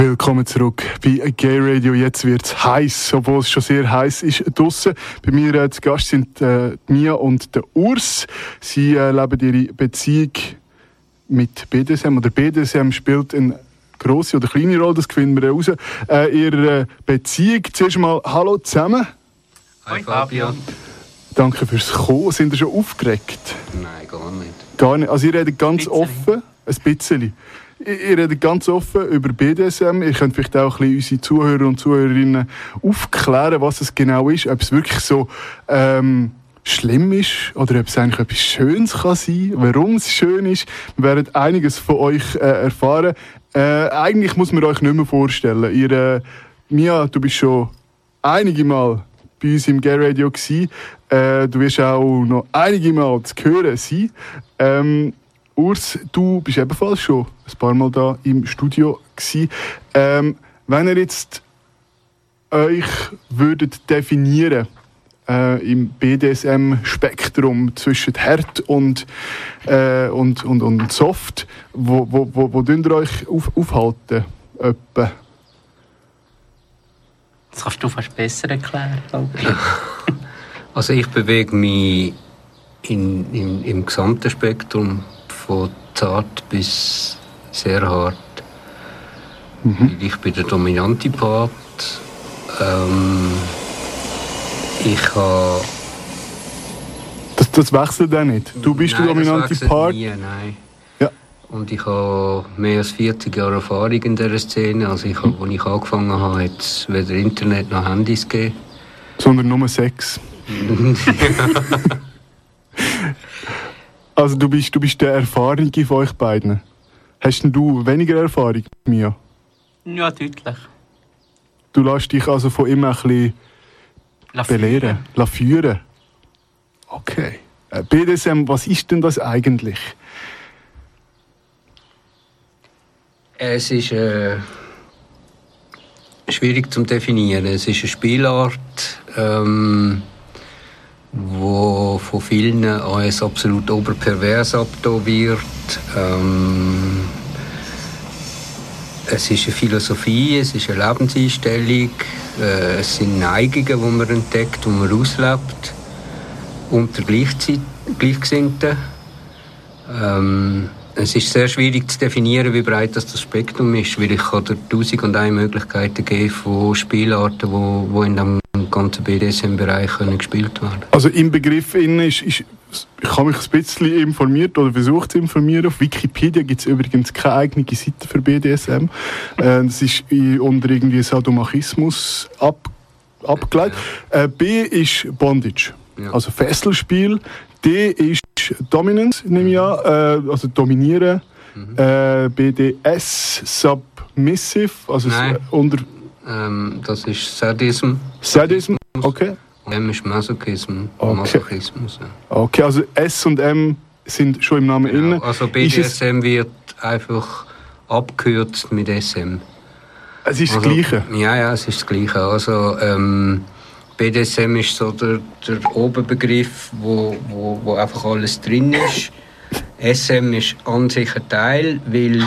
Willkommen zurück bei Gay Radio. Jetzt wird es heiß, obwohl es schon sehr heiß ist draussen. Bei mir äh, zu Gast sind äh, Mia und der Urs. Sie äh, leben ihre Beziehung mit BDSM oder BDSM spielt eine grosse oder kleine Rolle, das finden wir raus. Äh, ihre Beziehung, zuerst mal Hallo zusammen. Hi Fabian. Danke fürs Kommen. Sind ihr schon aufgeregt? Nein, gar nicht. Gar nicht. Also ihr redet ganz Bisschen. offen, ein bisschen. Ihr redet ganz offen über BDSM. Ihr könnt vielleicht auch ein bisschen unsere Zuhörer und Zuhörerinnen aufklären, was es genau ist. Ob es wirklich so ähm, schlimm ist oder ob es eigentlich etwas Schönes kann sein warum es schön ist. Wir werden einiges von euch äh, erfahren. Äh, eigentlich muss man euch nicht mehr vorstellen. Ihr, äh, Mia, du bist schon einige Mal bei uns im Gay Radio. Äh, du wirst auch noch einige Mal zu hören sein. Ähm, Urs, du bist ebenfalls schon ein paar Mal da im Studio gsi. Ähm, wenn ihr jetzt euch würdet definieren äh, im BDSM-Spektrum zwischen hart und, äh, und, und, und soft, wo, wo, wo, wo ihr euch auf, aufhalten? Etwa? Das kannst du fast besser erklären, glaube ich. Also ich bewege mich in, in, im gesamten Spektrum von zart bis sehr hart. Ich bin der dominante Part. Ähm, ich habe... Das, das wechselt auch nicht. Du bist Nein, der das dominante wechselt Part. Nie, nein. Ja. Und ich habe mehr als 40 Jahre Erfahrung in dieser Szene. Also ich, habe- als ich angefangen habe, hat es weder Internet noch Handys gegeben. sondern nur Sex. also du bist, du bist der Erfahrene von euch beiden. Hast denn du weniger Erfahrung, Mia? Ja, deutlich. Du lässt dich also von ihm ein bisschen belehren, la führen. Okay. Äh, BDSM, was ist denn das eigentlich? Es ist äh, schwierig zu definieren. Es ist eine Spielart, ähm, wo von vielen als absolut oberpervers abgetan wird. Ähm, es ist eine Philosophie, es ist eine Lebenseinstellung, äh, es sind Neigungen, die man entdeckt, die man auslebt, unter Gleichgesinnten. Ähm, es ist sehr schwierig zu definieren, wie breit das, das Spektrum ist, weil ich kann dir tausend und eine Möglichkeiten geben von Spielarten, die in dem ganzen BDSM-Bereich gespielt werden. Also im Begriff innen ist, ist, ich habe mich ein bisschen informiert oder versucht zu informieren. Auf Wikipedia gibt es übrigens keine eigene Seite für BDSM. Äh, das ist unter irgendwie Sadomasochismus ab, abgeleitet. Äh, B ist Bondage, Ja. also Fesselspiel. D ist Dominance, nehme ich an, äh, also dominieren. Äh, BDS, Submissive, also unter Ähm, das ist Sadism, Sadism. Okay. und M ist Masochism, Okay. Masochismus. Ja. Okay, also S und M sind schon im Namen Genau. innen. Also BDSM wird einfach abgekürzt mit SM. es ist das Also, Gleiche. Ja, ja, es ist das Gleiche. Also, ähm, BDSM ist so der, der Oberbegriff, wo, wo, wo einfach alles drin ist. SM ist an sich ein Teil, weil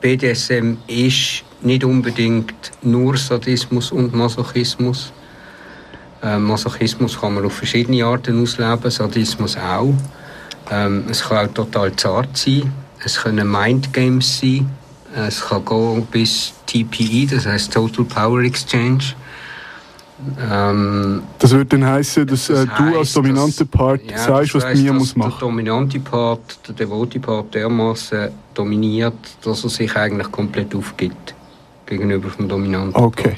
BDSM ist nicht unbedingt nur Sadismus und Masochismus. Ähm, Masochismus kann man auf verschiedene Arten ausleben, Sadismus auch. Ähm, es kann auch total zart sein. Es können Mindgames sein. Es kann gehen bis TPE, das heißt Total Power Exchange. Ähm, Das würde dann heißen, dass äh, das du als heisst, dominanter dass- Part ja, sagst, was heisst, dass muss Der machen. dominante Part, der devote Part dermaßen dominiert, dass er sich eigentlich komplett aufgibt gegenüber dem dominanten. Okay.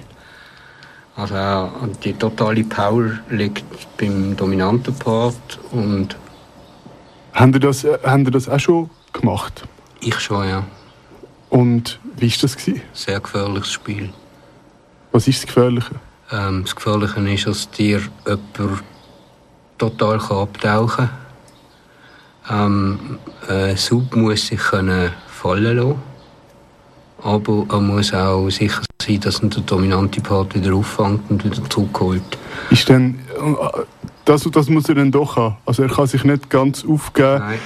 Also äh, die totale Power liegt beim dominanten Part und Haben ihr das, äh, haben ihr das auch schon gemacht? ich schon, ja. Und wie war das? Gewesen? Sehr gefährliches Spiel. Was ist das Gefährliche? Ähm, das Gefährliche ist, dass dir jemand total kann abtauchen kann. Ähm, ein Sub muss sich können fallen lassen. Aber er muss auch sicher sein, dass ihn der dominante Part wieder auffängt und wieder zurückholt. Ist denn, äh, das, das muss er dann doch haben. Also er kann sich nicht ganz aufgeben. Nein,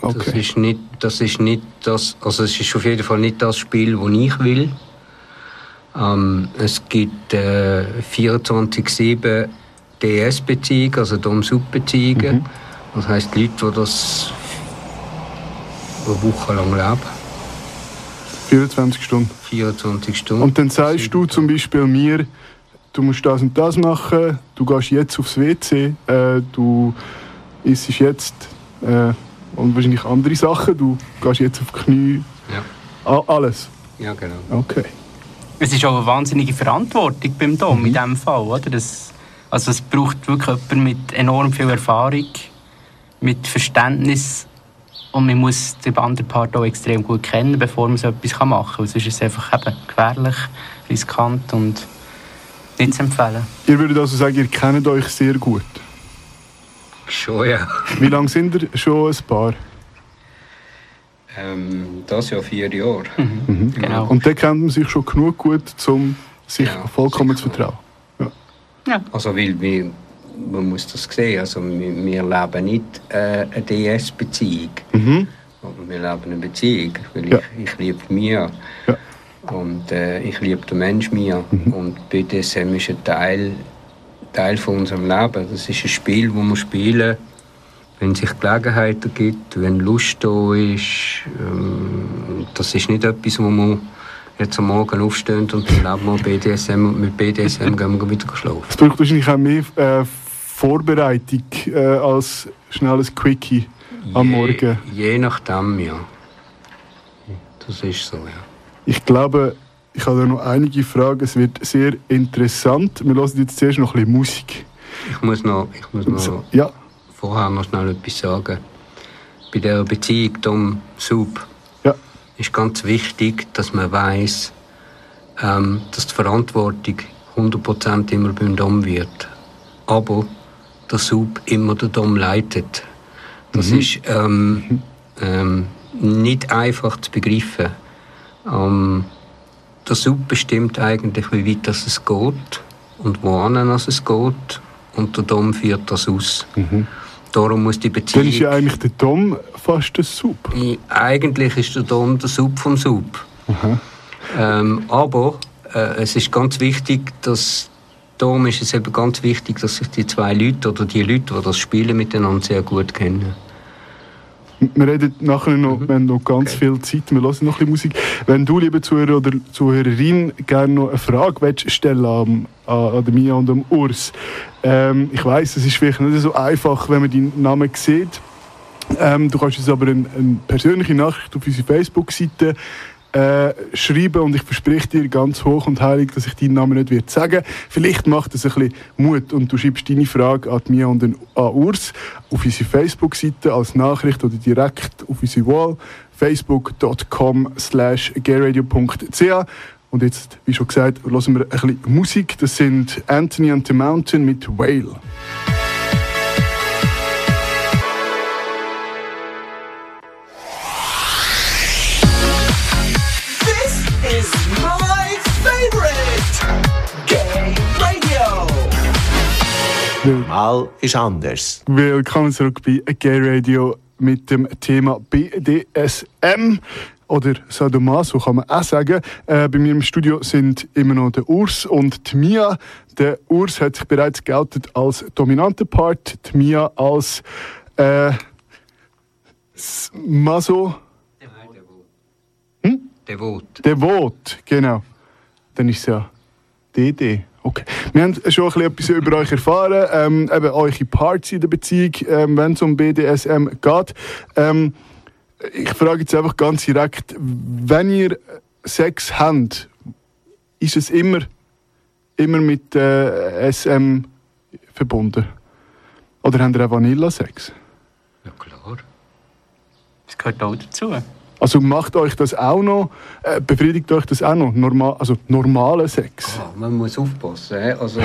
das Okay. ist nicht das. Ist nicht das also es ist auf jeden Fall nicht das Spiel, das ich will. Ähm, es gibt äh, 24-7 DS-Beziehungen, also Dom-Sub-Beziehungen. Mhm. Das heisst, Leute, die das eine Woche lang leben. 24 Stunden. 24 Stunden. Und dann sagst du zum Beispiel mir, du musst das und das machen, du gehst jetzt aufs WC, äh, du isst jetzt äh, und wahrscheinlich andere Sachen, du gehst jetzt auf die Knie, Ja, alles. ja genau. Okay. Es ist auch eine wahnsinnige Verantwortung beim Dom Mhm. in diesem Fall. Oder? Das, also es braucht wirklich jemanden mit enorm viel Erfahrung, mit Verständnis und man muss den anderen Part auch extrem gut kennen, bevor man so etwas machen kann. Sonst ist es einfach eben gefährlich, riskant und nicht zu empfehlen. Ihr würdet also sagen, ihr kennt euch sehr gut. Schon, ja. Wie lange sind ihr schon ein Paar? Ähm, das ja vier Jahre. Genau. Und dann kennt man sich schon genug gut, um sich Ja, vollkommen zu vertrauen. Ja. Also, weil wir, man muss das sehen, also wir, wir leben nicht äh, eine DS-Beziehung. Mhm. Wir leben eine Beziehung, weil Ja. ich, ich liebe Mia. Ja. Und äh, ich liebe den Mensch Mia. Mhm. Und BDSM ist ein Teil, Teil von unserem Leben. Das ist ein Spiel, das wir spielen, wenn sich Gelegenheiten gibt, wenn Lust da ist. Ähm, das ist nicht etwas, wo man jetzt am Morgen aufsteht und dann leben wir BDSM und mit BDSM gehen wir wieder schlafen. Es braucht wahrscheinlich auch mehr äh, Vorbereitung äh, als schnelles Quickie am Morgen. Je, je nachdem, ja. Das ist so, ja. Ich glaube, ich habe da noch einige Fragen. Es wird sehr interessant. Wir hören jetzt zuerst noch ein bisschen Musik. Ich muss noch, ich muss noch ja, vorher noch schnell etwas sagen. Bei der Beziehung Tom Sub. Ist ganz wichtig, dass man weiß, ähm, dass die Verantwortung 100% immer beim Dom wird. Aber der Sub immer der Dom leitet. Das ist ähm, ähm, nicht einfach zu begreifen. Ähm, der Sub bestimmt eigentlich, wie weit das es geht und wohin es geht. Und der Dom führt das aus. Darum muss die Dann Beziehung... ist ja eigentlich der Dom fast ein Sub. Eigentlich ist der Dom der Sub vom Sub. Ähm, aber äh, es ist ganz wichtig, dass darum ist es eben ganz wichtig, dass sich die zwei Leute oder die Leute, die das spielen, miteinander sehr gut kennen. Wir reden nachher noch, wir haben noch ganz Mhm. Okay. viel Zeit, wir hören noch ein bisschen Musik. Wenn du, liebe Zuhörer oder Zuhörerin, gerne noch eine Frage willst stellen an, an, an Mia und am Urs. Ähm, ich weiß, es ist vielleicht nicht so einfach, wenn man deinen Namen sieht. Ähm, du kannst uns aber eine, eine persönliche Nachricht auf unsere Facebook-Seite äh, schreiben und ich verspreche dir ganz hoch und heilig, dass ich deinen Namen nicht wird sagen. Vielleicht macht es ein bisschen Mut und du schreibst deine Frage an Mia und an Urs auf unsere Facebook-Seite als Nachricht oder direkt auf unsere Wall facebook.com slash gayradio.ch und jetzt, wie schon gesagt, hören wir ein bisschen Musik. Das sind Anthony and the Mountain mit Whale. Mal ist anders. Willkommen zurück bei Gay Radio mit dem Thema BDSM oder Sadomaso kann man auch sagen. Äh, bei mir im Studio sind immer noch der Urs und die Mia. Der Urs hat sich bereits geoutet als dominanter Part, die Mia als äh, Maso Devot. Devot, genau. Dann ist es ja DD. Okay. Wir haben schon ein bisschen etwas über euch erfahren, ähm, eben eure Parts in der Beziehung, ähm, wenn es um BDSM geht. Ähm, ich frage jetzt einfach ganz direkt, wenn ihr Sex habt, ist es immer, immer mit äh, SM verbunden? Oder habt ihr auch Vanilla-Sex? Ja klar. Das gehört auch dazu. Also macht euch das auch noch, äh, befriedigt euch das auch noch, normal, also normale Sex? Ah, man muss aufpassen. Also,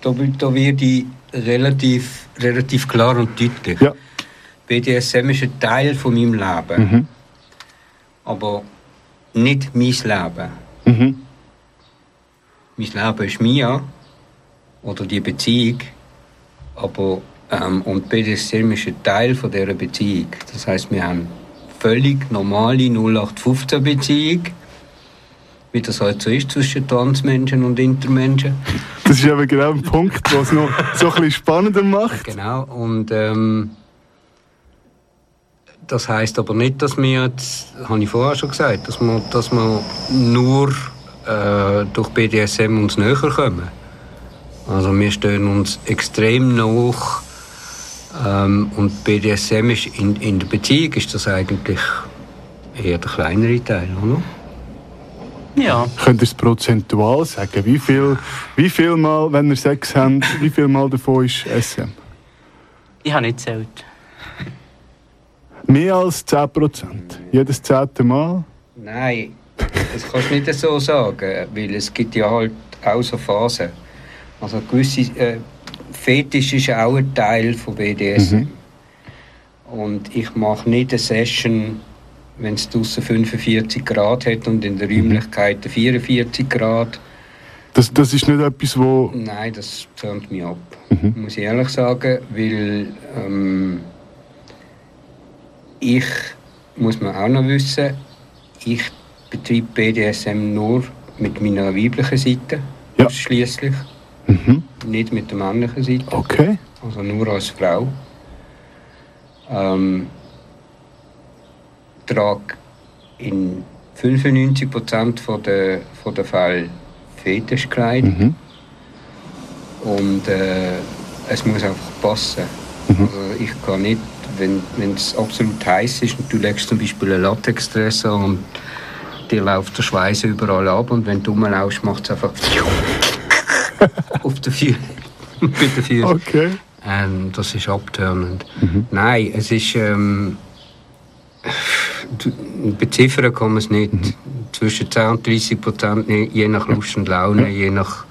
da, da wird ich relativ, relativ klar und deutlich. Ja. BDSM ist ein Teil von meinem Leben. Aber nicht mein Leben. Mhm. Mein Leben ist mir oder die Beziehung. Aber ähm, und BDSM ist ein Teil von dieser Beziehung. Das heißt, wir haben völlig normale 0815 Beziehung. wie das halt so ist zwischen Transmenschen und Intermenschen. Das ist eben genau ein Punkt, was es noch so ein bisschen spannender macht. Genau, und ähm, das heißt aber nicht, dass wir jetzt, habe ich vorher schon gesagt, dass wir, dass wir nur äh, durch BDSM uns näher kommen. Also wir stehen uns extrem nach ähm, und BDSM ist in, in der Beziehung ist das eigentlich eher der kleinere Teil, oder? Ja, Könnt ihr es prozentual sagen? Wie viel, wie viel Mal, wenn ihr Sex habt, wie viel Mal davon ist SM? ich habe nicht gezählt. Mehr als 10%. Jedes zehnte Mal. Nein, das kannst du nicht so sagen, weil es gibt ja halt auch so Phasen. Also gewisse äh, Fetisch ist auch ein Teil von BDSM. Und ich mache nicht eine Session, wenn es draussen 45 Grad hat und in der Räumlichkeit 44 Grad. Das, das ist nicht etwas, wo. Nein, das tönt mich ab, muss ich ehrlich sagen, weil ähm, ich, muss man auch noch wissen, ich betreibe BDSM nur mit meiner weiblichen Seite, Ja. ausschließlich, Mhm. nicht mit der männlichen Seite, Okay. also nur als Frau. Ähm, trage in 95% von der, von der Fälle Fetischkleidung. Mhm. Und äh, es muss einfach passen. Also ich kann nicht, wenn es absolut heiß ist und du legst zum Beispiel einen Latexdress an und dir läuft der Schweiß überall ab und wenn du rumlaufst, macht es einfach auf der Füße. bei den Füßen. Okay. Ähm, das ist abtörnend. Nein, es ist. Ähm, beziffern kann man es nicht. Zwischen 10 und 30 Prozent, je nach Lust und Laune, je nach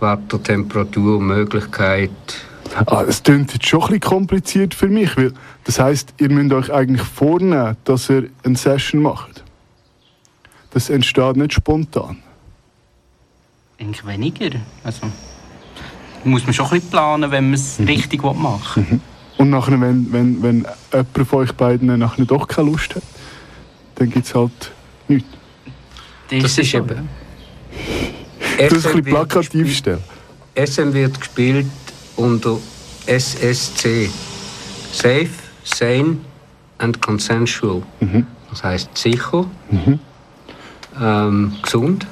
Wetter, Temperatur, Möglichkeit. Ah, es klingt jetzt schon ein bisschen kompliziert für mich, weil das heisst, ihr müsst euch eigentlich vornehmen, dass ihr eine Session macht. Das entsteht nicht spontan. Eigentlich weniger. Also, muss man schon ein bisschen planen, wenn man es richtig machen will. Und nachher, wenn, wenn, wenn jemand von euch beiden nachher doch keine Lust hat, dann gibt es halt nichts. Das es ist so, eben-. Das ist ein SM bisschen wird plakativ gespielt- stellen. SM wird gespielt unter SSC. Safe, Sane and Consensual. Das heißt sicher, ähm, gesund.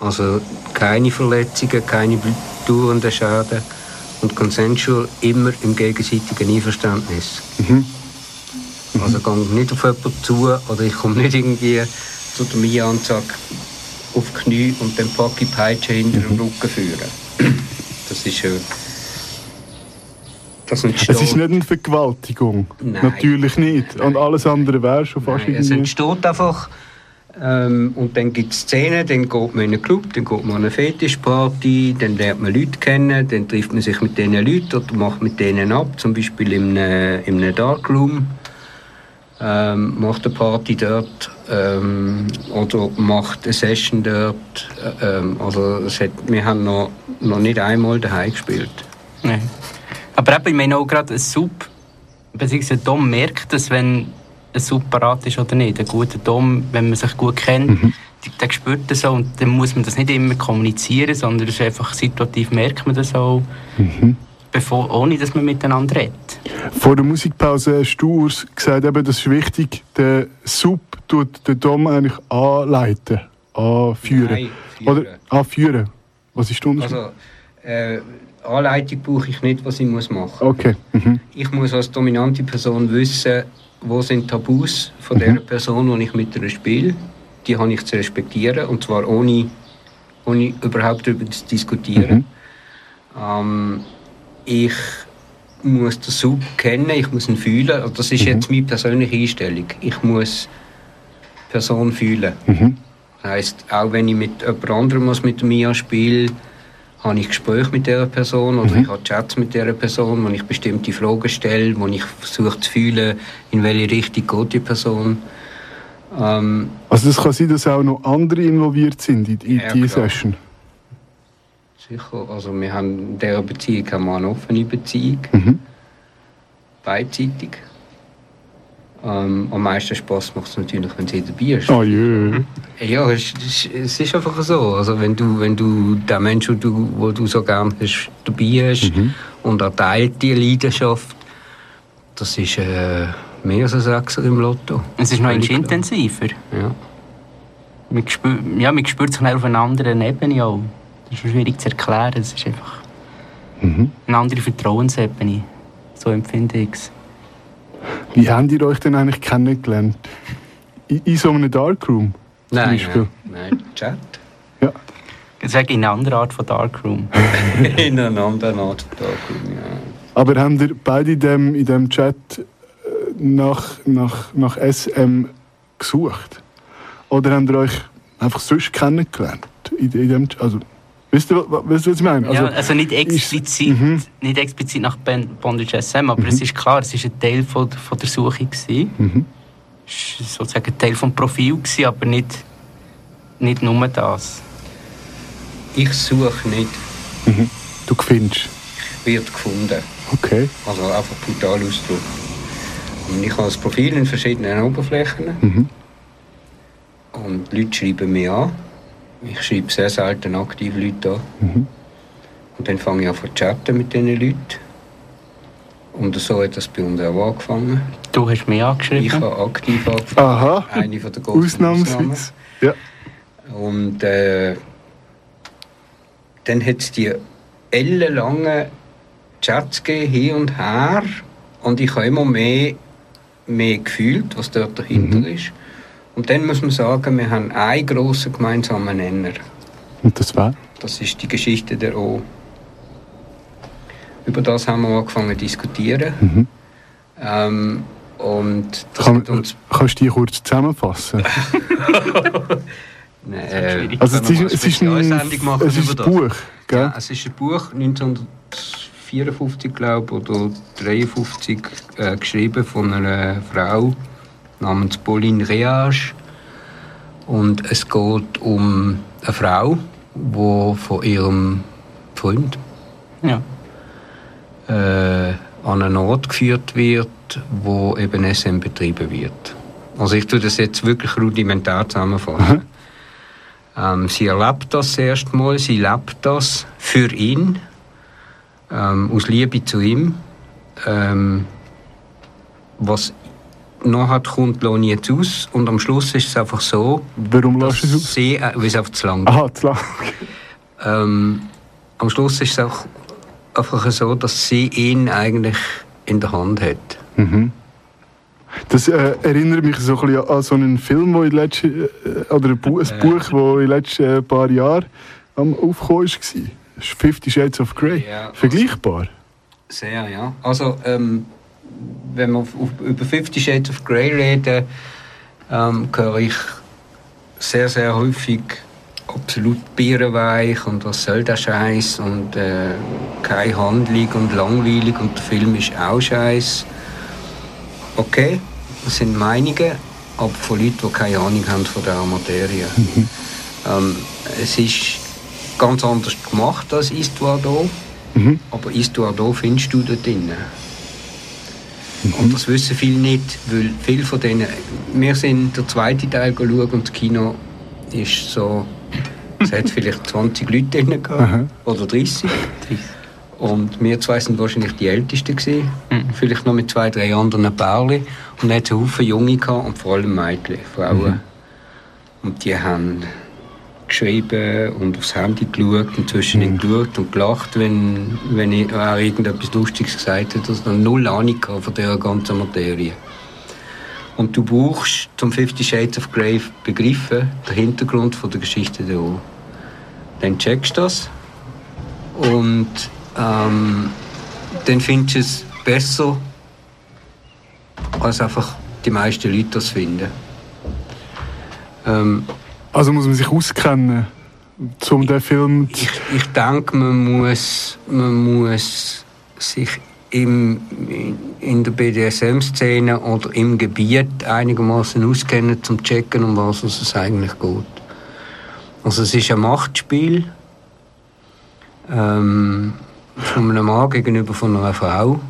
Also keine Verletzungen, keine dauernden Schäden. Und consensual immer im gegenseitigen Einverständnis. Also gehe nicht auf jemanden zu oder ich komme nicht irgendwie zu der Mia und sage auf die Knie und dann packe ich die Peitsche hinter dem Rücken führen. Das ist äh, das Es ist nicht eine Vergewaltigung. Nein. Natürlich nicht. Und alles andere wäre schon fast Nein, es entsteht einfach ähm, und dann gibt es Szenen, dann geht man in einen Club, dann geht man an eine Fetischparty, dann lernt man Leute kennen, dann trifft man sich mit diesen Leuten oder macht mit denen ab, zum Beispiel in einem, in einem Darkroom, ähm, macht eine Party dort ähm, oder macht eine Session dort. Äh, ähm, also hat, wir haben noch, noch nicht einmal daheim gespielt. Nein. Aber eben, ich meine auch gerade ein Sub, beziehungsweise Dom merkt es, wenn ein Sub parat ist oder nicht. Ein guter Dom, wenn man sich gut kennt, die- der spürt das auch und dann muss man das nicht immer kommunizieren, sondern es ist einfach situativ merkt man das auch, bevor, ohne dass man miteinander redet. Vor der Musikpause hast du gesagt, eben, das ist wichtig, der Sub tut den Dom eigentlich anleiten, anführen. Nein, führen. Oder anführen. Was ist der Unterschied? Also äh, Anleitung brauche ich nicht, was ich muss machen muss. okay. Mhm. Ich muss als dominante Person wissen, wo sind Tabus von der Person, die ich mit ihr spiele. Die habe ich zu respektieren und zwar ohne, ohne überhaupt darüber zu diskutieren. Ähm, ich muss den Sub kennen, ich muss ihn fühlen. Also das ist jetzt meine persönliche Einstellung. Ich muss die Person fühlen. Das heisst, auch wenn ich mit jemand anderem was mit mir spiele, habe ich Gespräche mit dieser Person oder ich habe Chats mit dieser Person, wo ich bestimmte Fragen stelle, wo ich versuche zu fühlen, in welche Richtung geht die Person. Ähm, Also das kann sein, dass auch noch andere involviert sind in, in Ja, diese klar. Session. sicher, also wir haben in dieser Beziehung haben wir eine offene Beziehung, Mhm. beidseitig. Ähm, am meisten Spaß macht es natürlich, wenn sie dabei ist. Oh jö. Ja, es, es, es ist einfach so. Also wenn du, wenn du den Menschen, den du, wo du so gerne hast, dabei hast und er teilt die Leidenschaft, das ist äh, mehr als ein Sechser im Lotto. Es ist noch intensiver. Ja. Man spürt, ja, man spürt sich auf einer anderen Ebene auch. Das ist schwierig zu erklären. Es ist einfach eine andere Vertrauensebene. So empfinde ich es. Wie habt ihr euch denn eigentlich kennengelernt? In, in so einem Darkroom? Nein, Beispiel. nein, nein, Chat. Ja. Ich sage in einer anderen Art von Darkroom. In einer anderen Art von Darkroom, ja. Aber habt ihr beide in dem, in dem Chat äh, nach, nach, nach SM gesucht? Oder habt ihr euch einfach sonst kennengelernt? In, in dem, also, wisst ihr, was ich meine? ja, also nicht ist- explizit, Mhm. nicht explizit nach Bondage SM, aber es ist klar, es war ein Teil von, von der Suche. Gewesen. Mhm. Es war sozusagen ein Teil des Profils, gewesen, aber nicht, nicht nur das. Ich suche nicht, Du findest. wird gefunden. Okay. Also einfach brutal Ausdruck. Und ich habe das Profil in verschiedenen Oberflächen. Mhm. Und Leute schreiben mich an. Ich schreibe sehr selten aktiv Leute an. Mhm. Und dann fange ich an zu chatten mit diesen Leuten. Und so hat das bei uns auch angefangen. Du hast mich angeschrieben. Ich habe aktiv angefangen. Aha. Eine von der großen Ausnahmen. Ausnahmsweise. Ja. Und äh, dann hat es die ellenlangen Chats gegeben, hin und her. Und ich habe immer mehr, mehr gefühlt, was dort dahinter ist. Und dann muss man sagen, wir haben einen grossen gemeinsamen Nenner. Und das war? Das ist die Geschichte der O. Über das haben wir angefangen zu diskutieren. Mhm. Ähm, und das Kann, kannst du die kurz zusammenfassen? Äh, schwierig. Also es ist, es ist ein, es ist ein das? Buch, gell? Ja, es ist ein Buch, 1954, glaube ich, oder 53, äh, geschrieben von einer Frau namens Pauline Reage. Und es geht um eine Frau, die von ihrem Freund Ja. äh, an einen Ort geführt wird, wo eben SM betrieben wird. Also ich tue das jetzt wirklich rudimentär zusammenfassen. Ähm, sie erlebt das erst mal, sie lebt das für ihn, ähm, aus Liebe zu ihm. Ähm, was nachher kommt, ich jetzt aus. Und am Schluss ist es einfach so, Warum dass lässt du es aus? sie, äh, weil es einfach zu lang Aha, zu lang. ähm, am Schluss ist es auch einfach so, dass sie ihn eigentlich in der Hand hat. Mhm. Das äh, erinnert mich so ein bisschen an so einen Film, wo in letzten, äh, oder ein, Bu ein Buch, das in den letzten äh, paar Jahren am Aufkommen war. Fifty Shades of Grey. Ja, Vergleichbar. Sehr, ja. Also, ähm, wenn wir auf, auf, über Fifty Shades of Grey reden, ähm, höre ich sehr, sehr häufig absolut bierenweich und was soll der Scheiß und äh, keine Handlung und langweilig und der Film ist auch Scheiß. Okay, das sind Meinungen, aber von Leuten, die keine Ahnung haben von der Materie. ähm, es ist ganz anders gemacht als d'Eau. Mhm. Aber d'Eau findest du da drinnen. Und das wissen viele nicht, weil viele von denen... Wir sind der zweite Teil schauen und das Kino ist so... Es hat vielleicht 20 Leute drin gehabt, Aha. oder 30. Und wir zwei sind wahrscheinlich die Ältesten gewesen. Vielleicht noch mit zwei, drei anderen Pärchen. Und dann hat es Haufen Junge gehabt und vor allem Mädchen, Frauen. Und die haben geschrieben und aufs Handy geschaut und zwischendurch geschaut und gelacht, wenn, wenn ich, wer irgendetwas Lustiges gesagt hat. Also null Ahnung von dieser ganzen Materie. Und du brauchst zum Fifty Shades of Grey begriffen, den Hintergrund von der Geschichte der O. Dann checkst du das und ähm, dann findest du es besser, als einfach die meisten Leute das finden. Ähm, Also muss man sich auskennen, um den Film zu... ich, ich denke, man muss, man muss sich im, in der BDSM-Szene oder im Gebiet einigermaßen auskennen, um zu checken, um was es eigentlich geht. Also es ist ein Machtspiel ähm, von einem Mann gegenüber von einer Frau,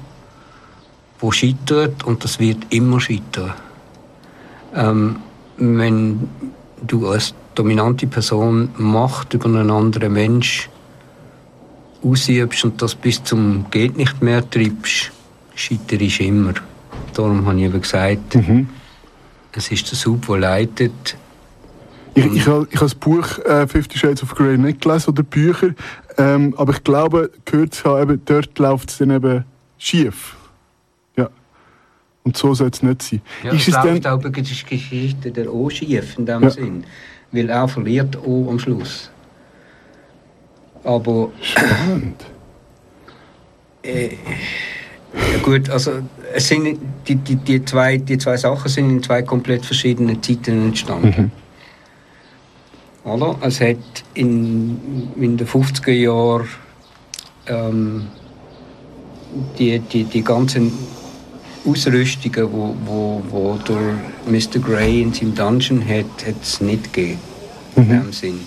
wo scheitert und das wird immer scheitern. Ähm, wenn du als dominante Person Macht über einen anderen Mensch ausübst und das bis zum geht nicht mehr treibst, scheiterst immer. Darum habe ich eben gesagt, Mhm. es ist der Sub, der leitet. Ich, ich, habe, ich habe das Buch äh, Fifty Shades of Grey nicht gelesen oder Bücher, ähm, aber ich glaube, gehört zu haben, eben, dort läuft es dann eben schief. Und so soll es nicht sein. Ja, ist es läuft dann, bei der Geschichte der O schief in dem Ja. Sinn. Weil er verliert O am Schluss. Aber spannend. Ja, gut, also es sind die, die, die, zwei, die zwei Sachen sind in zwei komplett verschiedenen Zeiten entstanden. Oder? Es hat in, in den 50er Jahren ähm, die, die, die ganzen Ausrüstungen, wo, wo, wo der Mr. Grey in seinem Dungeon hat, hat es nicht gegeben. In dem Sinn.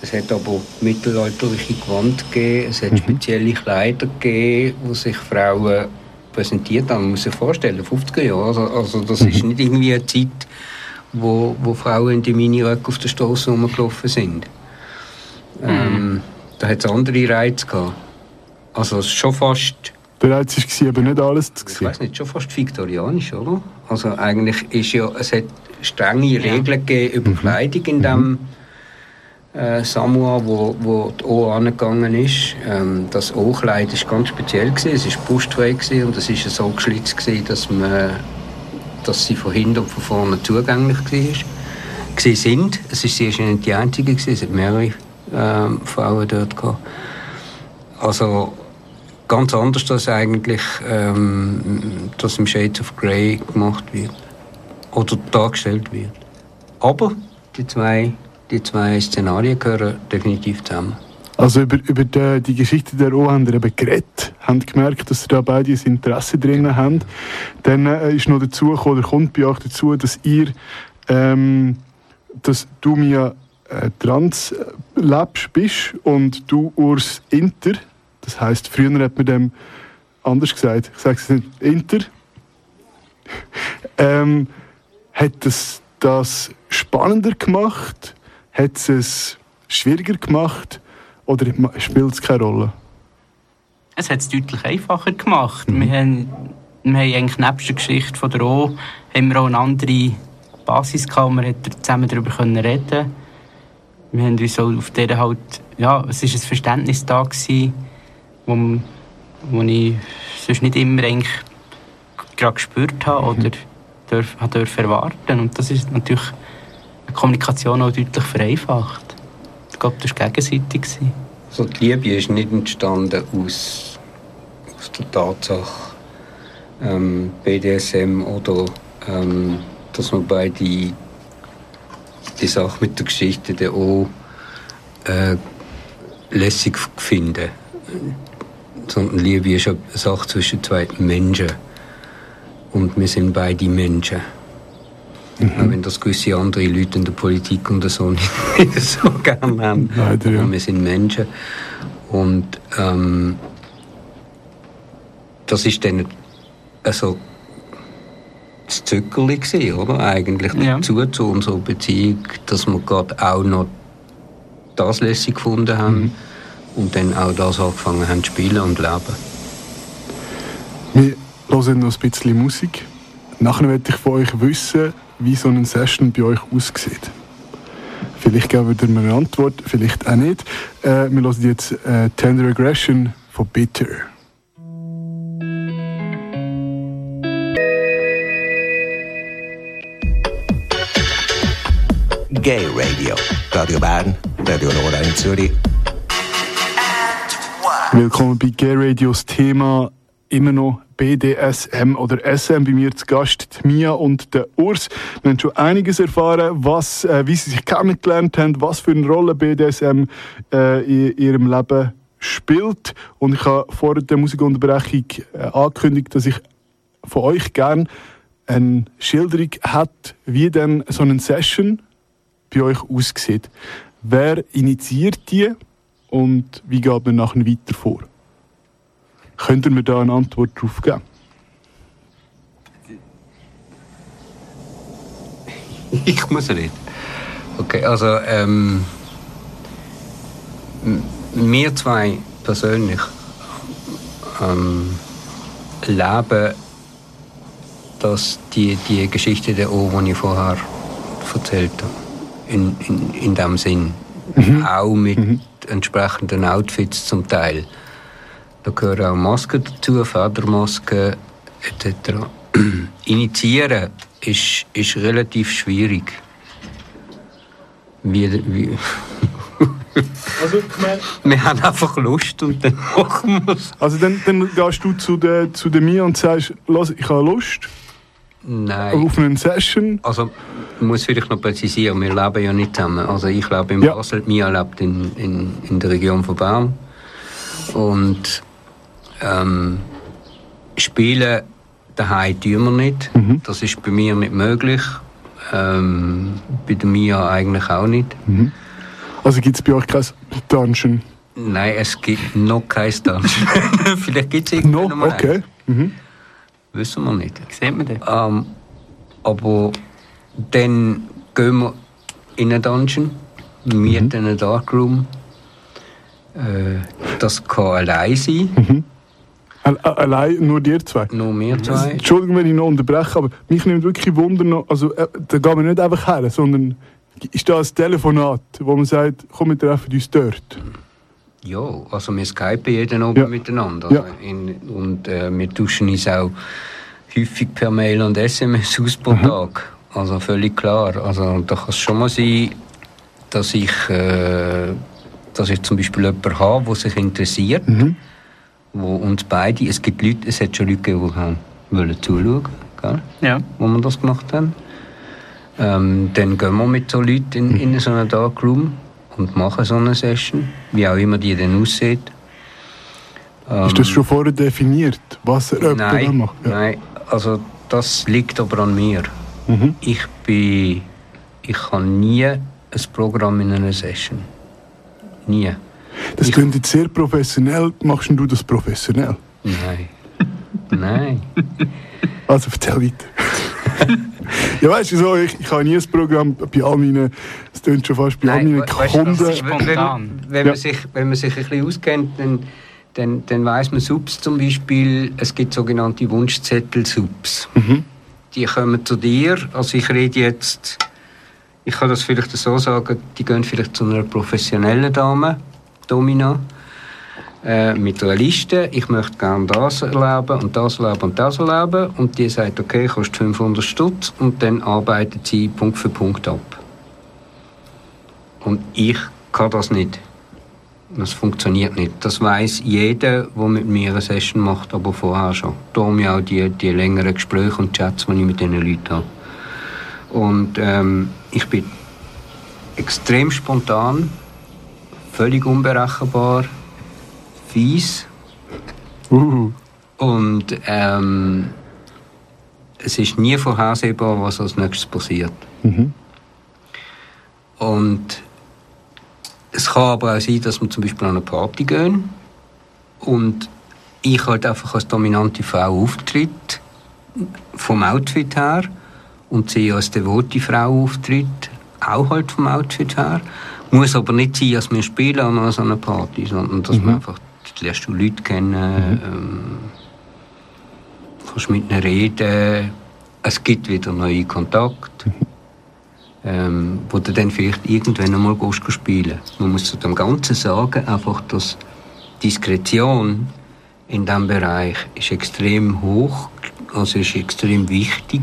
Es hat aber mittelalterliche Gewand gegeben, es hat spezielle Kleider gegeben, wo sich Frauen präsentiert haben. Man muss sich vorstellen, 50er Jahre, also, also das ist nicht irgendwie eine Zeit, wo, wo Frauen in die Miniröcke auf der Straße rumgelaufen sind. Ähm, da hat es andere Reize gehabt. Also es ist schon fast, Der Reiz war eben nicht alles zu ich sehen. weiß nicht, schon fast viktorianisch, oder? Also eigentlich ist ja, es hat strenge Ja. Regeln gegeben über Kleidung in dem äh, Samoa, wo, wo die O angegangen ist. Ähm, das O-Kleid ist ganz speziell gewesen. Es ist brustfrei gewesen und es ist so geschlitzt gewesen, dass man, dass sie von hinten und von vorne zugänglich war. Gewesen sind. Es ist sie nicht die einzige gewesen. Es hat mehrere ähm, Frauen dort gehabt. Also ganz anders als eigentlich ähm, das im Shades of Grey gemacht wird oder dargestellt wird. Aber die zwei, die zwei Szenarien gehören definitiv zusammen. Also über, über die, die Geschichte der O haben wir eben geredet, haben gemerkt, dass sie da beide ein Interesse drin haben. Dann äh, ist noch dazu gekommen, oder kommt bei euch dazu, dass ihr, ähm, dass du mir äh, trans äh, lebst, bist und du Urs Inter, das heißt früher hat man dem anders gesagt, ich sage es nicht, Inter, ähm, hat das, das spannender gemacht? Hat es es schwieriger gemacht? Oder spielt es keine Rolle? Es hat es deutlich einfacher gemacht. Wir, haben, wir haben eigentlich nebst der Geschichte von der O haben wir auch eine andere Basis gehabt, wir hätten zusammen darüber können reden Wir haben uns auf der halt, ja, es ist ein Verständnis da gewesen, wo, wo ich sonst nicht immer eigentlich gerade gespürt habe oder dürf, habe dürfen erwarten. Und das ist natürlich die Kommunikation auch deutlich vereinfacht. Ich glaube, das war gegenseitig. Also die Liebe ist nicht entstanden aus, aus der Tatsache ähm, BDSM oder ähm, dass man beide die Sache mit der Geschichte der O äh, lässig finden. Sondern Liebe ist eine Sache zwischen zwei Menschen. Und wir sind beide Menschen. Auch wenn das gewisse andere Leute in der Politik und so nicht, nicht so gerne haben. Leider, ja. Aber wir sind Menschen. Und ähm, das ist dann also das Zückerli gewesen, oder? Eigentlich Ja. dazu zu unserer Beziehung, dass wir gerade auch noch das lässig gefunden haben und dann auch das angefangen haben zu spielen und leben. Wir hören noch ein bisschen Musik. Nachher möchte ich von euch wissen, wie so eine Session bei euch aussieht. Vielleicht geben wir mir eine Antwort, vielleicht auch nicht. Äh, wir hören jetzt äh, Tender Aggression von Bitter. Gay Radio. Radio Bern, Radio Nora in Zürich. Willkommen bei Gay Radios Thema immer noch BDSM oder SM bei mir zu Gast, die Mia und der Urs. Wir haben schon einiges erfahren, was, äh, wie sie sich kennengelernt haben, was für eine Rolle BDSM äh, in ihrem Leben spielt. Und ich habe vor der Musikunterbrechung äh, angekündigt, dass ich von euch gerne eine Schilderung hat, wie denn so eine Session bei euch aussieht. Wer initiiert die und wie geht man nachher weiter vor? Könnt ihr mir da eine Antwort drauf geben? ich muss reden. Okay, also ähm, wir zwei persönlich ähm, leben dass die, die Geschichte der O, die ich vorher erzählt habe, in, in, in dem Sinn. Auch mit entsprechenden Outfits zum Teil. Da gehören auch Masken dazu, Federmasken etc. Initiieren ist, ist relativ schwierig. Wie, wie, Also, wir haben einfach Lust und dann machen wir es. also dann, dann gehst du zu der, zu der Mia und sagst, ich habe Lust Nein. auf eine Session. Also, ich muss vielleicht noch präzisieren, wir leben ja nicht zusammen. Also ich lebe in Ja. Basel, Mia lebt in, in, in der Region von Bern. Und ähm, spielen daheim tun wir nicht. Das ist bei mir nicht möglich. Ähm, bei der Mia eigentlich auch nicht. Also gibt es bei euch kein Dungeon? Nein, es gibt noch kein Dungeon. vielleicht gibt es irgendwann No? mal Okay. eins. Wissen wir nicht. Sieht man den? Ähm, aber dann gehen wir in einen Dungeon, mieten einen Darkroom. Äh, das kann allein sein, a- Allein nur dir zwei? nur wir zwei. Entschuldigung, wenn ich noch unterbreche, aber mich nimmt wirklich Wunder noch, also äh, da gehen wir nicht einfach her, sondern ist da ein Telefonat, wo man sagt, komm, wir treffen uns dort. Ja, also wir skypen jeden Abend Ja. miteinander. Ja. In, und äh, wir tauschen uns auch häufig per Mail und SMS aus pro Tag. Also völlig klar. Also da kann es schon mal sein, dass ich, äh, dass ich zum Beispiel jemanden habe, der sich interessiert, wo uns beide, es gibt Leute, es hat schon Leute gegeben, die haben wollen zuschauen, gell? Ja. wo wir das gemacht haben. Ähm, dann gehen wir mit so Leuten in, in so einen Darkroom und machen so eine Session, wie auch immer die dann aussieht. Ähm, Ist das schon vorher definiert, was er nein, macht? Ja. nein, also das liegt aber an mir. Mhm. Ich bin, ich kann nie ein Programm in einer Session. Nie. Das Ich- klingt jetzt sehr professionell. Machst du das professionell? Nein. Nein. Also erzähl weiter. ja, weißt du, so, ich, ich habe nie ein Programm bei all meinen, es klingt schon fast bei all meinen we- weißt du, Kunden. das ist Spontan. Wenn, wenn, Ja. man sich, wenn man sich ein bisschen auskennt, dann, dann, dann weiß man Subs zum Beispiel, es gibt sogenannte Wunschzettel-Subs. Mhm. Die kommen zu dir, also ich rede jetzt, ich kann das vielleicht so sagen, die gehen vielleicht zu einer professionellen Dame, Domina, äh, mit einer Liste, ich möchte gerne das erleben und das erleben und das erleben und die sagt, okay, kostet 500 Stutz und dann arbeitet sie Punkt für Punkt ab. Und ich kann das nicht. Das funktioniert nicht. Das weiß jeder, der mit mir eine Session macht, aber vorher schon. Darum ja auch die, die längeren Gespräche und Chats, die ich mit diesen Leuten habe. Und ähm, ich bin extrem spontan, völlig unberechenbar, fies Uh, und ähm, es ist nie vorhersehbar, was als nächstes passiert. Und es kann aber auch sein, dass wir zum Beispiel an eine Party gehen und ich halt einfach als dominante Frau auftritt, vom Outfit her, und sie als devote Frau auftritt, auch halt vom Outfit her. Muss aber nicht sein, dass wir spielen an einer Party, sondern dass man einfach, du lernst du Leute kennen, ähm, kannst mit ihnen reden, es gibt wieder neue Kontakte ähm, wo du dann vielleicht irgendwann einmal spielen. Man muss zu dem Ganzen sagen, einfach, dass Diskretion in diesem Bereich ist extrem hoch, also ist extrem wichtig.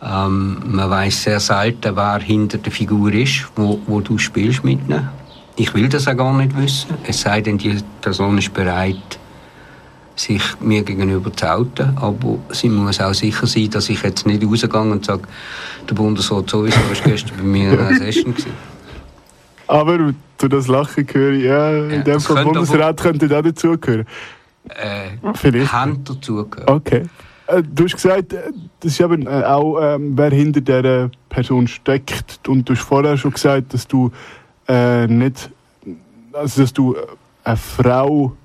Ähm, man weiß sehr selten, wer hinter der Figur ist, wo, wo du spielst mit ihnen. Ich will das auch gar nicht wissen, es sei denn, die Person ist bereit, sich mir gegenüber zu outen, aber sie muss auch sicher sein, dass ich jetzt nicht rausgehe und sage, der Bundesrat sowieso ist gestern bei mir in einer Session gewesen. aber zu das Lachen höre ich, ja, in Ja, dem Fall könnte Bundesrat könnte da dazugehören. Äh, Vielleicht. haben dazugehört. Okay. Äh, Du hast gesagt, äh, das ist eben äh, auch, ähm, wer hinter dieser Person steckt. Und du hast vorher schon gesagt, dass du äh, nicht, also dass du eine Frau,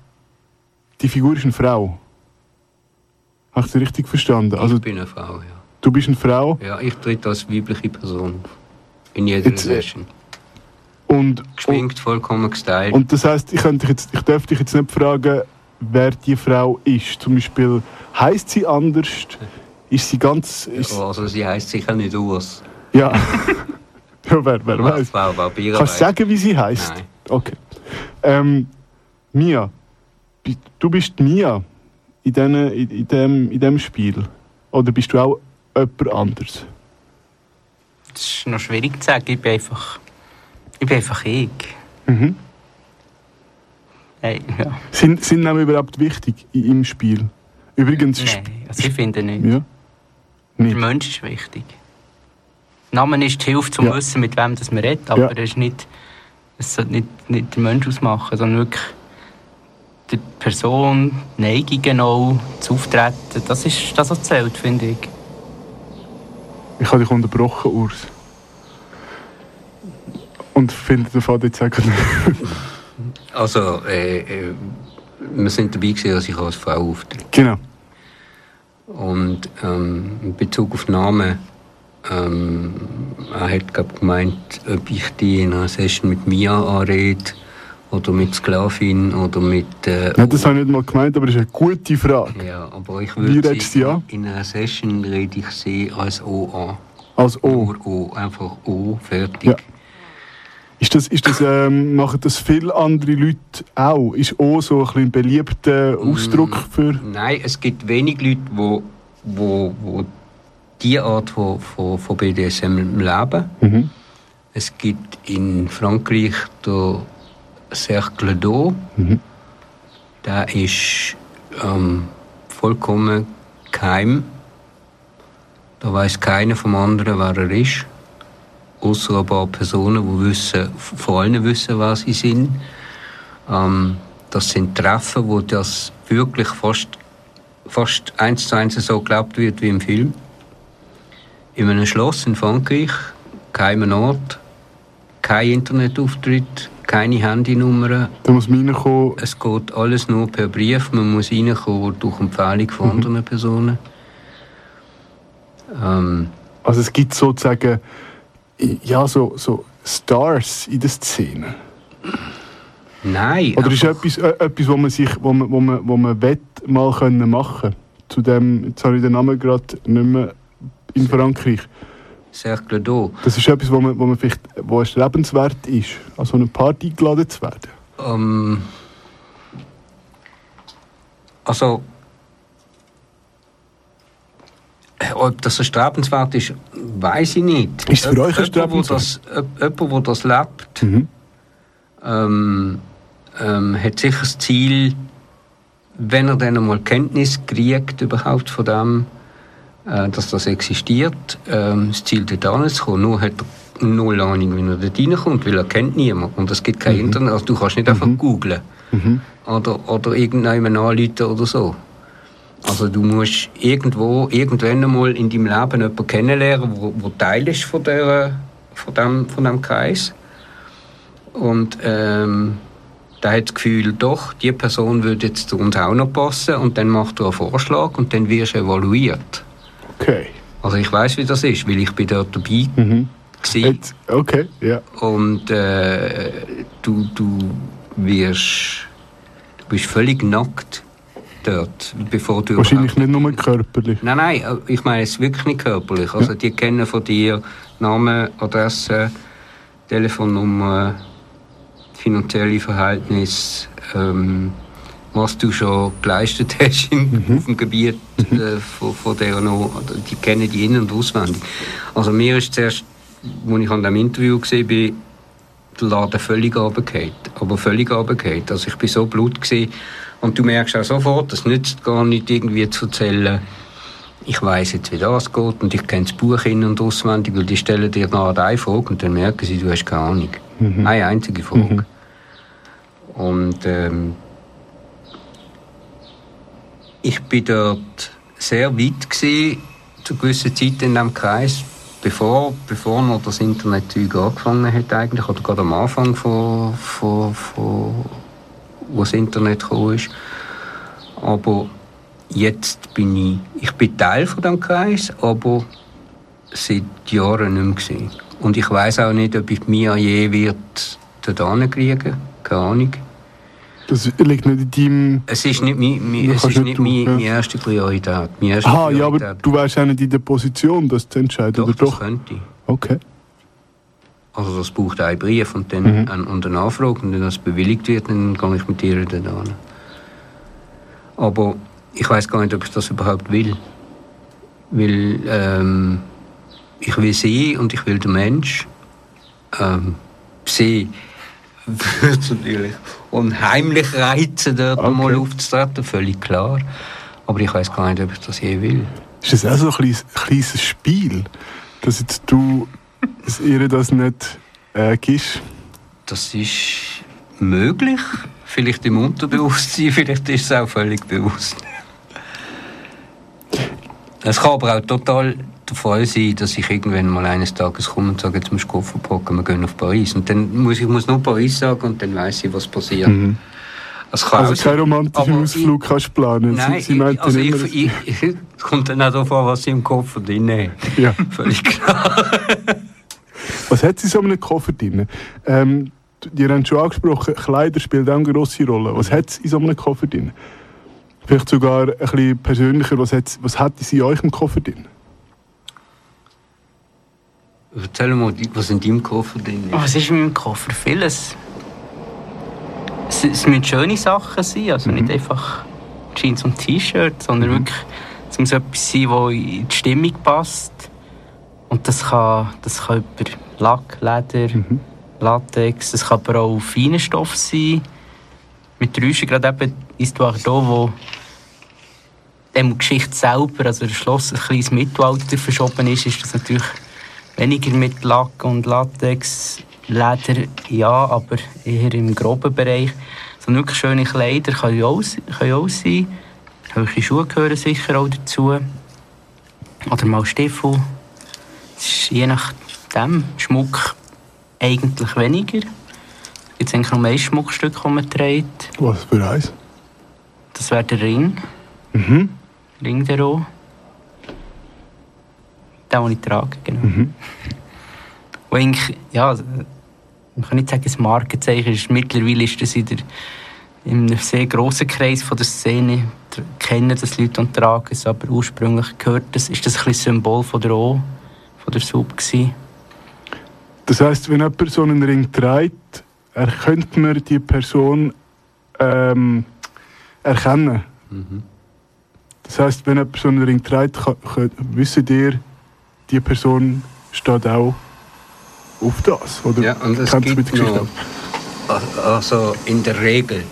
die Figur ist eine Frau. Hast du richtig verstanden? Also ich bin eine Frau, ja. Du bist eine Frau Ja, ich trete als weibliche Person auf. In jeder Jetzt, äh, Session. und, Geschminkt, vollkommen gestylt. und das heißt, ich, könnte jetzt, ich darf dich jetzt nicht fragen, wer die Frau ist. Zum Beispiel, heißt sie anders? Ist sie ganz. Ist, also sie heisst sicher nicht Urs. ja. ja, wer, wer weiß. Kannst du sagen, wie sie heißt? Nein. Okay. Ähm, Mia, du bist Mia in, den, in, in, dem, in dem Spiel. Oder bist du auch jemand anderes? Das ist noch schwierig zu sagen. Ich bin einfach. Ich bin einfach ich. Mhm. Hey, ja. Sind, sind Namen überhaupt wichtig im Spiel? Übrigens, Nein, also ich finde nicht. ja. Der Nicht. Mensch ist wichtig. Name ist die Hilfe, zum Ja. wissen, mit wem das man redet, aber Ja. es ist nicht, es sollte nicht, nicht den Mensch ausmachen, sondern wirklich die Person, die Neigungen auch, das Auftreten. Das ist das, was zählt, finde ich. Ich habe dich unterbrochen, Urs. Und viel davon jetzt sagen. Also, äh, äh, wir sind dabei gewesen, dass ich als Frau auftritt. genau. Und ähm, in Bezug auf Namen, ähm, er hat glaub, gemeint, ob ich die in einer Session mit Mia anrede oder mit Sklavin oder mit. Äh, Nein, das habe ich nicht mal gemeint, aber das ist eine gute Frage. ja, aber ich würde du sie in einer Session rede ich sie als O an. Als O. Nur O, einfach O, fertig. Ja. Ist das, ist das, ähm, machen das viele andere Leute auch? Ist O so ein, bisschen ein beliebter Ausdruck für. Nein, es gibt wenig Leute, wo, wo, wo diese Art von, von, von BDSM leben. Mhm. Es gibt in Frankreich den Cercle d'Eau. Mhm. Der ist ähm, vollkommen geheim. Da weiß keiner vom anderen, wer er ist. Außer ein paar Personen, die wissen, vor allem wissen, wer sie sind. Ähm, das sind Treffen, wo das wirklich fast, fast eins zu eins so geglaubt wird wie im Film. In einem Schloss in Frankreich, geheimen Ort, kein Internetauftritt, keine Handynummern. Da muss man reinkommen. Es geht alles nur per Brief. Man muss reinkommen durch Empfehlung von anderen Personen. Ähm, Also es gibt sozusagen ja, so, so Stars in der Szene. nein, Oder ist etwas, äh, etwas, wo man sich, wo man, wo man, wo man will, mal können machen Zu dem, jetzt habe ich den Namen gerade nicht mehr in Frankreich. Cercle d'Eau. Das ist etwas, wo man, wo man vielleicht, wo es lebenswert ist, an so eine Party eingeladen zu werden. Ähm, also, ob das erstrebenswert ist, weiß ich nicht. Ist es für euch erstrebenswert? jemand, der das lebt, Mhm. ähm, ähm, hat sicher das Ziel, wenn er dann einmal Kenntnis kriegt überhaupt von dem, dass das existiert, ähm, das Ziel dort anzukommen. Nur hat er null Ahnung, wie er dort reinkommt, weil er kennt niemand. Und es gibt kein Internet, also du kannst nicht einfach googlen Mhm. oder, oder irgendjemanden anrufen oder so. Also du musst irgendwo, irgendwann einmal in deinem Leben jemanden kennenlernen, wo, wo Teil ist von, der, von, dem, von dem Kreis. Und ähm, der hat das Gefühl, doch, die Person würde jetzt zu uns auch noch passen und dann macht er einen Vorschlag und dann wirst du evaluiert. Okay. Also ich weiß, wie das ist, weil ich bin dort dabei Mhm. Jetzt, okay, ja. Und äh, du, du wirst. Du bist völlig nackt dort, bevor du. Wahrscheinlich nicht nur körperlich. Nein, nein, äh, ich meine es ist wirklich nicht körperlich. Also die kennen von dir Namen, Adresse, Telefonnummer, finanzielle Verhältnisse, ähm, was du schon geleistet hast in, auf dem Gebiet äh, von, von der noch. Die kennen die in- und auswendig. Also mir ist zuerst, als ich an dem Interview gesehen bin, der Laden völlig runtergefallen. Aber völlig runtergefallen. Also ich bin so blut gewesen. Und du merkst auch sofort, es nützt gar nicht irgendwie zu erzählen, ich weiß jetzt, wie das geht und ich kenne das Buch in- und auswendig, weil die stellen dir nachher eine Frage und dann merken sie, du hast keine Ahnung. Eine einzige Frage. Und ähm, ich bin dort sehr weit gewesen, zu gewissen Zeit in diesem Kreis, bevor, bevor noch das Internetzeug angefangen hat eigentlich, oder gerade am Anfang von, von, von wo das Internet gekommen ist. Aber jetzt bin ich, ich bin Teil von dem Kreis, aber seit Jahren nicht mehr gesehen. Und ich weiß auch nicht, ob ich Mia je wird dort kriegen. Keine Ahnung. Das liegt nicht in deinem... Es ist nicht, mein, mein, Das es ist nicht nicht du, meine, ja. erste Priorität. Meine erste Aha, ja, aber Priorität. du wärst auch nicht in der Position, das zu entscheiden, Doch, oder das doch? könnte ich. Okay. Also das braucht einen Brief und dann Mhm. ein, und eine Anfrage und wenn das bewilligt wird, dann gehe ich mit ihr dann an. Aber ich weiß gar nicht, ob ich das überhaupt will. Weil ähm, ich will sie und ich will den Mensch. Ähm, sie würde es natürlich unheimlich reizen, dort Okay. mal aufzutreten, völlig klar. Aber ich weiß gar nicht, ob ich das je will. Ist das auch so ein kleines, kleines Spiel, dass jetzt du dass ihr das nicht äh, gibst? Das ist möglich. Vielleicht im Unterbewusstsein, vielleicht ist es auch völlig bewusst. Es kann aber auch total der Fall sein, dass ich irgendwann mal eines Tages komme und sage, jetzt musst du Koffer packen, wir gehen auf Paris. Und dann muss ich muss nur Paris sagen und dann weiß ich, was passiert. Es kann Also sein- keinen romantischen aber Ausflug kannst du planen. Nein, sie, sie ich, also ich, ich, ich, kommt dann auch darauf an, was sie im Koffer drin hat. ja. Völlig klar. Was hat sie in so einem Koffer drin? Ähm, ihr habt schon angesprochen, Kleider spielt auch eine grosse Rolle. Was hat sie in so einem Koffer drin? Vielleicht sogar ein bisschen persönlicher, was hat, was hat sie in eurem Koffer drin? Erzähl mal, was in deinem Koffer drin ist. was ist in meinem Koffer? Vieles. Es, es müssen schöne Sachen sein, also nicht einfach Jeans und T-Shirt, sondern wirklich, es muss etwas sein, das in die Stimmung passt. Und das kann, das kann über Lack, Leder, Latex, es kann aber auch feiner Stoff sein. Mit Rüschen, gerade eben Histoire d'Eau, wo dem die Geschichte selber, also das Schloss, ein kleines Mittelalter verschoben ist, ist das natürlich weniger mit Lack und Latex, Leder, ja, aber eher im groben Bereich. So wirklich schöne Kleider können auch, können auch sein. Hohe Schuhe gehören sicher auch dazu. Oder mal Stiefel. Es ist je nachdem Schmuck eigentlich weniger. Es gibt eigentlich nur ein Schmuckstück, das man trägt. Was für eins? Das wäre der Ring. Mhm. Ring der Roh. Den, den ich trage, genau. Und eigentlich, ja, also, man kann nicht sagen, ein Markenzeichen ist. Mittlerweile ist das in, der, in einem sehr grossen Kreis von der Szene. Kennen das Leute und tragen es, aber ursprünglich gehört das, ist das ein bisschen Symbol von der O, von der Sub gewesen. Das heisst, wenn jemand so einen Ring trägt, erkennt man die Person ähm, erkennen. Das heisst, wenn jemand so einen Ring trägt, wisst ihr, die Person steht auch auf das? Oder Ja, und es sie gibt mit noch, also in der Regel,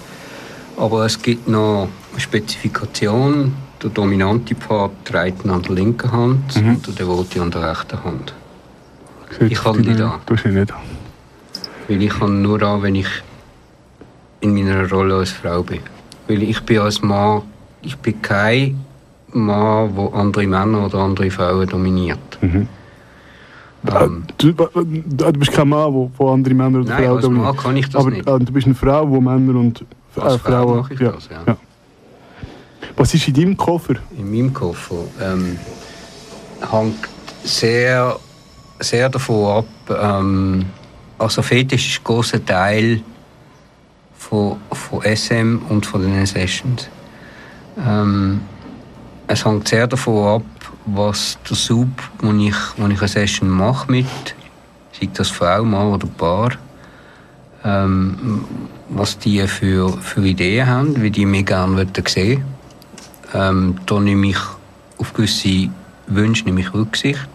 aber es gibt noch eine Spezifikation, der dominante Part trägt an der linken Hand Mhm. und der devote an der rechten Hand. aus? Sieht ich kann die an. Du ihn nicht an. Weil ich kann nur an, wenn ich in meiner Rolle als Frau bin. Weil ich bin als Mann, ich bin kein Mann, der andere Männer oder andere Frauen dominiert. Mhm. Ähm, Du, du bist kein Mann, der von anderen Männern oder Frauen als Mann dominiert. kann ich das Aber nicht. äh, du bist eine Frau, die Männer und äh, Als Frau Frauen. mache ich das, ja. Was ist in deinem Koffer? in meinem Koffer ähm, hängt sehr, sehr davon ab. Ähm, also Fetisch ist ein grosser Teil von, von SM und von den Sessions. Ähm, es hängt sehr davon ab, was der Sub, wo ich, wo ich eine Session mache mit, sei das Frau, Mann oder Paar, ähm, was die für, für Ideen haben, wie die mich gerne sehen ähm, da nehme ich auf gewisse Wünsche nehme ich Rücksicht.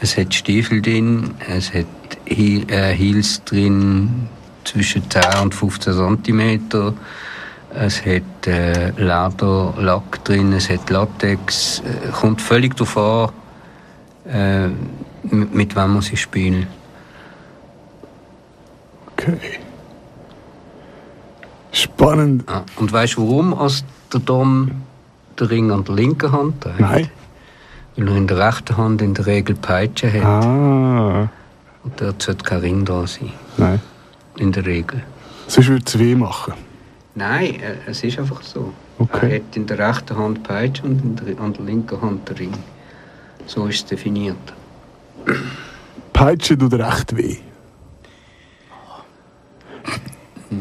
Es hat Stiefel drin, es hat äh, Heels drin zwischen 10 und 15 cm. Es hat äh, Lederlack drin, es hat Latex. Äh, kommt völlig darauf an, äh, mit, mit wem man sie spielt. Okay. Spannend. Ah, und weißt du, warum als der Dom den Ring an der linken Hand trägt? Nein. Weil er in der rechten Hand in der Regel Peitsche hat. Ah. Und dort sollte kein Ring da sein. Nein. In der Regel. Sonst würde es weh machen. Nein, äh, es ist einfach so. Okay. Er hat in der rechten Hand Peitsche und in der, an der linken Hand den Ring. So ist es definiert. Peitsche tut recht weh.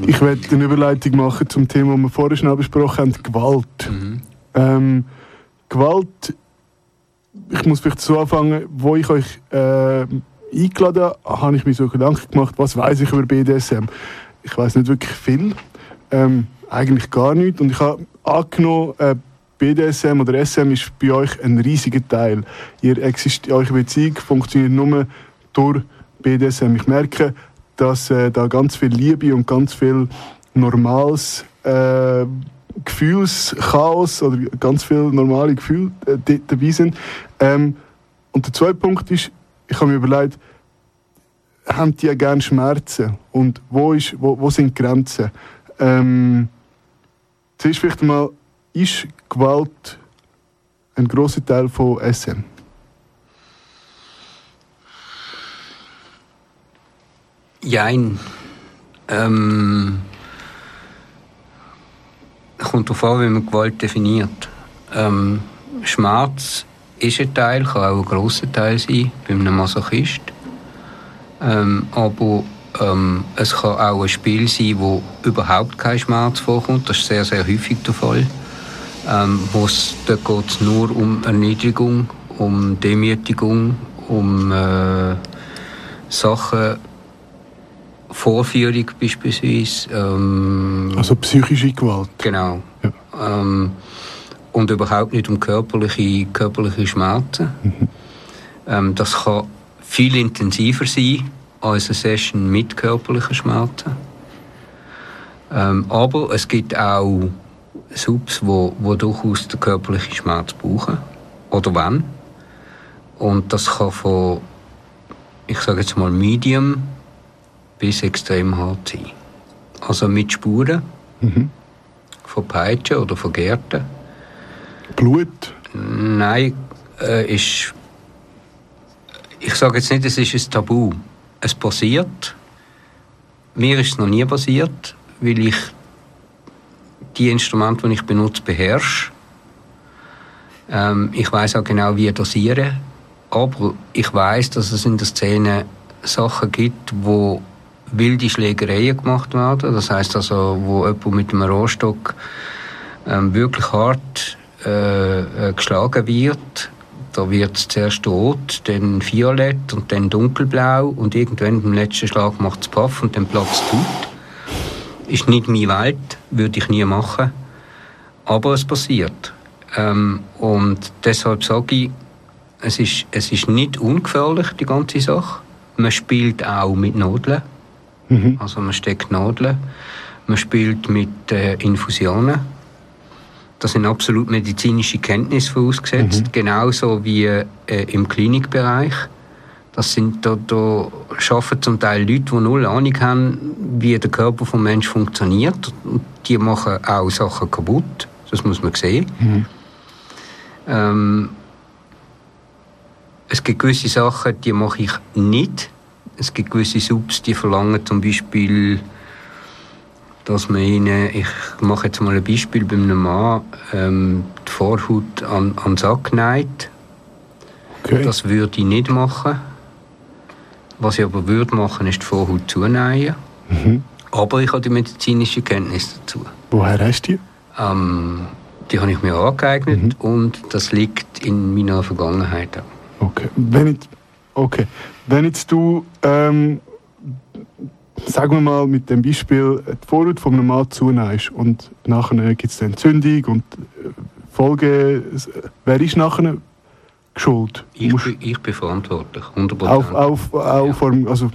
Ich werde eine Überleitung machen zum Thema, das wir vorher schon besprochen haben, Gewalt. Ähm, Gewalt, ich muss vielleicht so anfangen, wo ich euch äh, eingeladen habe, habe ich mir so Gedanken gemacht, was weiß ich über BDSM. Ich weiß nicht wirklich viel, ähm, eigentlich gar nichts. Und ich habe angenommen, äh, BDSM oder SM ist bei euch ein riesiger Teil. Ihr eure Beziehung funktioniert nur durch BDSM. Ich merke, dass äh, da ganz viel Liebe und ganz viel normales äh, Gefühlschaos oder ganz viel normale Gefühle äh, dabei sind. Ähm, und der zweite Punkt ist, ich habe mir überlegt, haben die ja gerne Schmerzen? Und wo, ist, wo, wo sind Grenzen? Ähm, zuerst vielleicht mal, ist Gewalt ein grosser Teil von SM? Jein. Ähm, kommt darauf an, wie man Gewalt definiert. Ähm, Schmerz ist ein Teil, kann auch ein grosser Teil sein, bei einem Masochist. Ähm, aber ähm, es kann auch ein Spiel sein, wo überhaupt kein Schmerz vorkommt. Das ist sehr, sehr häufig der Fall. Ähm, wo's, da geht es nur um Erniedrigung, um Demütigung, um äh, Sachen, Vorführung beispielsweise. Ähm, Also psychische Gewalt. Genau. Ja. Ähm, und überhaupt nicht um körperliche, körperliche Schmerzen. Ähm, das kann viel intensiver sein als eine Session mit körperlichen Schmerzen. Ähm, aber es gibt auch Subs, wo, wo durchaus den körperlichen Schmerz brauchen. Oder wenn. Und das kann von, ich sage jetzt mal, Medium bis extrem hart sein. Also mit Spuren von Peitschen oder von Gärten. Blut. Nein, äh, ist. Ich sage jetzt nicht, es ist ein Tabu. Es passiert. Mir ist es noch nie passiert, weil ich die Instrumente, die ich benutze, beherrsche. Ähm, ich weiß auch genau, wie dosieren. Aber ich weiß, dass es in der Szene Sachen gibt, wo wilde Schlägereien gemacht werden. Das heißt also, wo jemand mit einem Rohrstock ähm, wirklich hart äh, äh, geschlagen wird. Da wird es zuerst rot, dann violett und dann dunkelblau und irgendwann beim letzten Schlag macht es Paff und dann platzt es tut. Ist nicht meine Welt, würde ich nie machen. Aber es passiert. Ähm, und deshalb sage ich, es ist, es ist nicht ungefährlich, die ganze Sache. Man spielt auch mit Nadeln. Also man steckt Nadeln. Man spielt mit äh, Infusionen. Das sind absolut medizinische Kenntnisse vorausgesetzt, genauso wie äh, im Klinikbereich. Das sind da, da arbeiten zum Teil Leute, die null Ahnung haben, wie der Körper vom Mensch funktioniert. Und die machen auch Sachen kaputt. Das muss man sehen. Ähm, es gibt gewisse Sachen, die mache ich nicht. Es gibt gewisse Subs, die verlangen zum Beispiel, dass man ihnen, ich mache jetzt mal ein Beispiel bei einem Mann, ähm, die Vorhaut an, an den Sack neigt. Okay. Das würde ich nicht machen. Was ich aber würde machen, ist die Vorhaut zunähen. Aber ich habe die medizinische Kenntnis dazu. Woher hast du die? Ähm, die habe ich mir angeeignet und das liegt in meiner Vergangenheit auch. Okay. Wenn jetzt, okay. Wenn jetzt du, ähm, sagen wir mal mit dem Beispiel, die Vorhaut von einem Mann zuneigst und nachher gibt es Entzündung und äh, Folge, wer ist nachher schuld? Ich, Musst- bin, ich bin verantwortlich, 100%. auf, auf, auf Ja. Also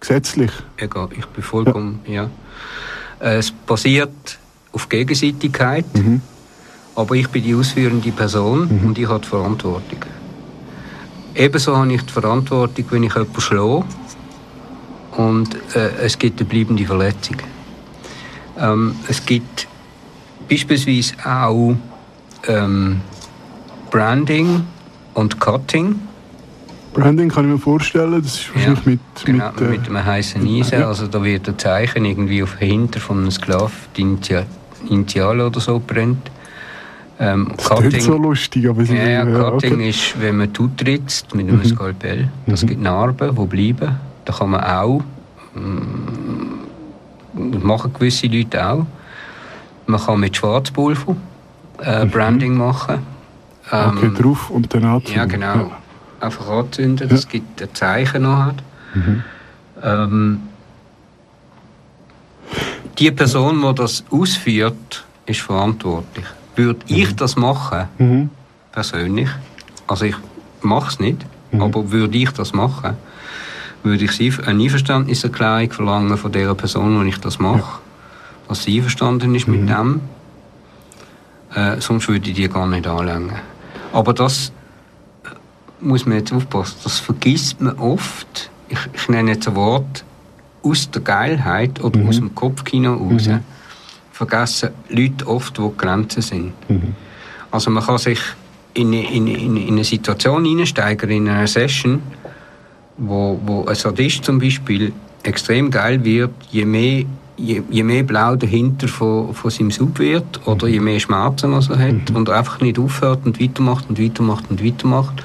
gesetzlich. Egal, ich bin vollkommen, ja. Äh, Es basiert auf Gegenseitigkeit, aber ich bin die ausführende Person und ich habe die Verantwortung. Ebenso habe ich die Verantwortung, wenn ich jemanden schlage und äh, es gibt eine bleibende Verletzung. Ähm, es gibt beispielsweise auch ähm, Branding und Cutting. Branding kann ich mir vorstellen, das ist wahrscheinlich mit, genau, mit, äh, mit einem heißen Eisen. ja. Also da wird ein Zeichen irgendwie auf hinter von einem Sklav die Initial, Initiale oder so brennt. Ähm, Das klingt so lustig, aber sie ja, ja, ja, Cutting okay. ist, wenn man tutritzt mit einem Skalpell. Das gibt Narben, die bleiben. Da kann man auch, mm, das machen gewisse Leute auch. Man kann mit Schwarzpulver äh, Branding machen. Ähm, Okay, drauf und dann anzünden. ja, genau. Einfach anzünden, das gibt ein Zeichen nachher. Ähm, die Person, die das ausführt, ist verantwortlich. Würde ich das machen, Mhm. persönlich, also ich mache es nicht, aber würde ich das machen, würde ich eine Einverständniserklärung verlangen von der Person, wenn ich das mache, dass sie einverstanden ist mit dem. Äh, sonst würde ich die gar nicht anlängen. Aber das äh, muss man jetzt aufpassen, das vergisst man oft. Ich, ich nenne jetzt ein Wort aus der Geilheit oder aus dem Kopfkino raus. Vergessen Leute oft, wo die Grenzen sind. Also man kann sich in, eine- in, in, in eine Situation hineinsteigern, in einer Session, wo, wo ein Sadist zum Beispiel extrem geil wird, je mehr, je, je mehr Blau dahinter von, von seinem Sub wird oder je mehr Schmerzen er hat und er einfach nicht aufhört und weitermacht und weitermacht und weitermacht.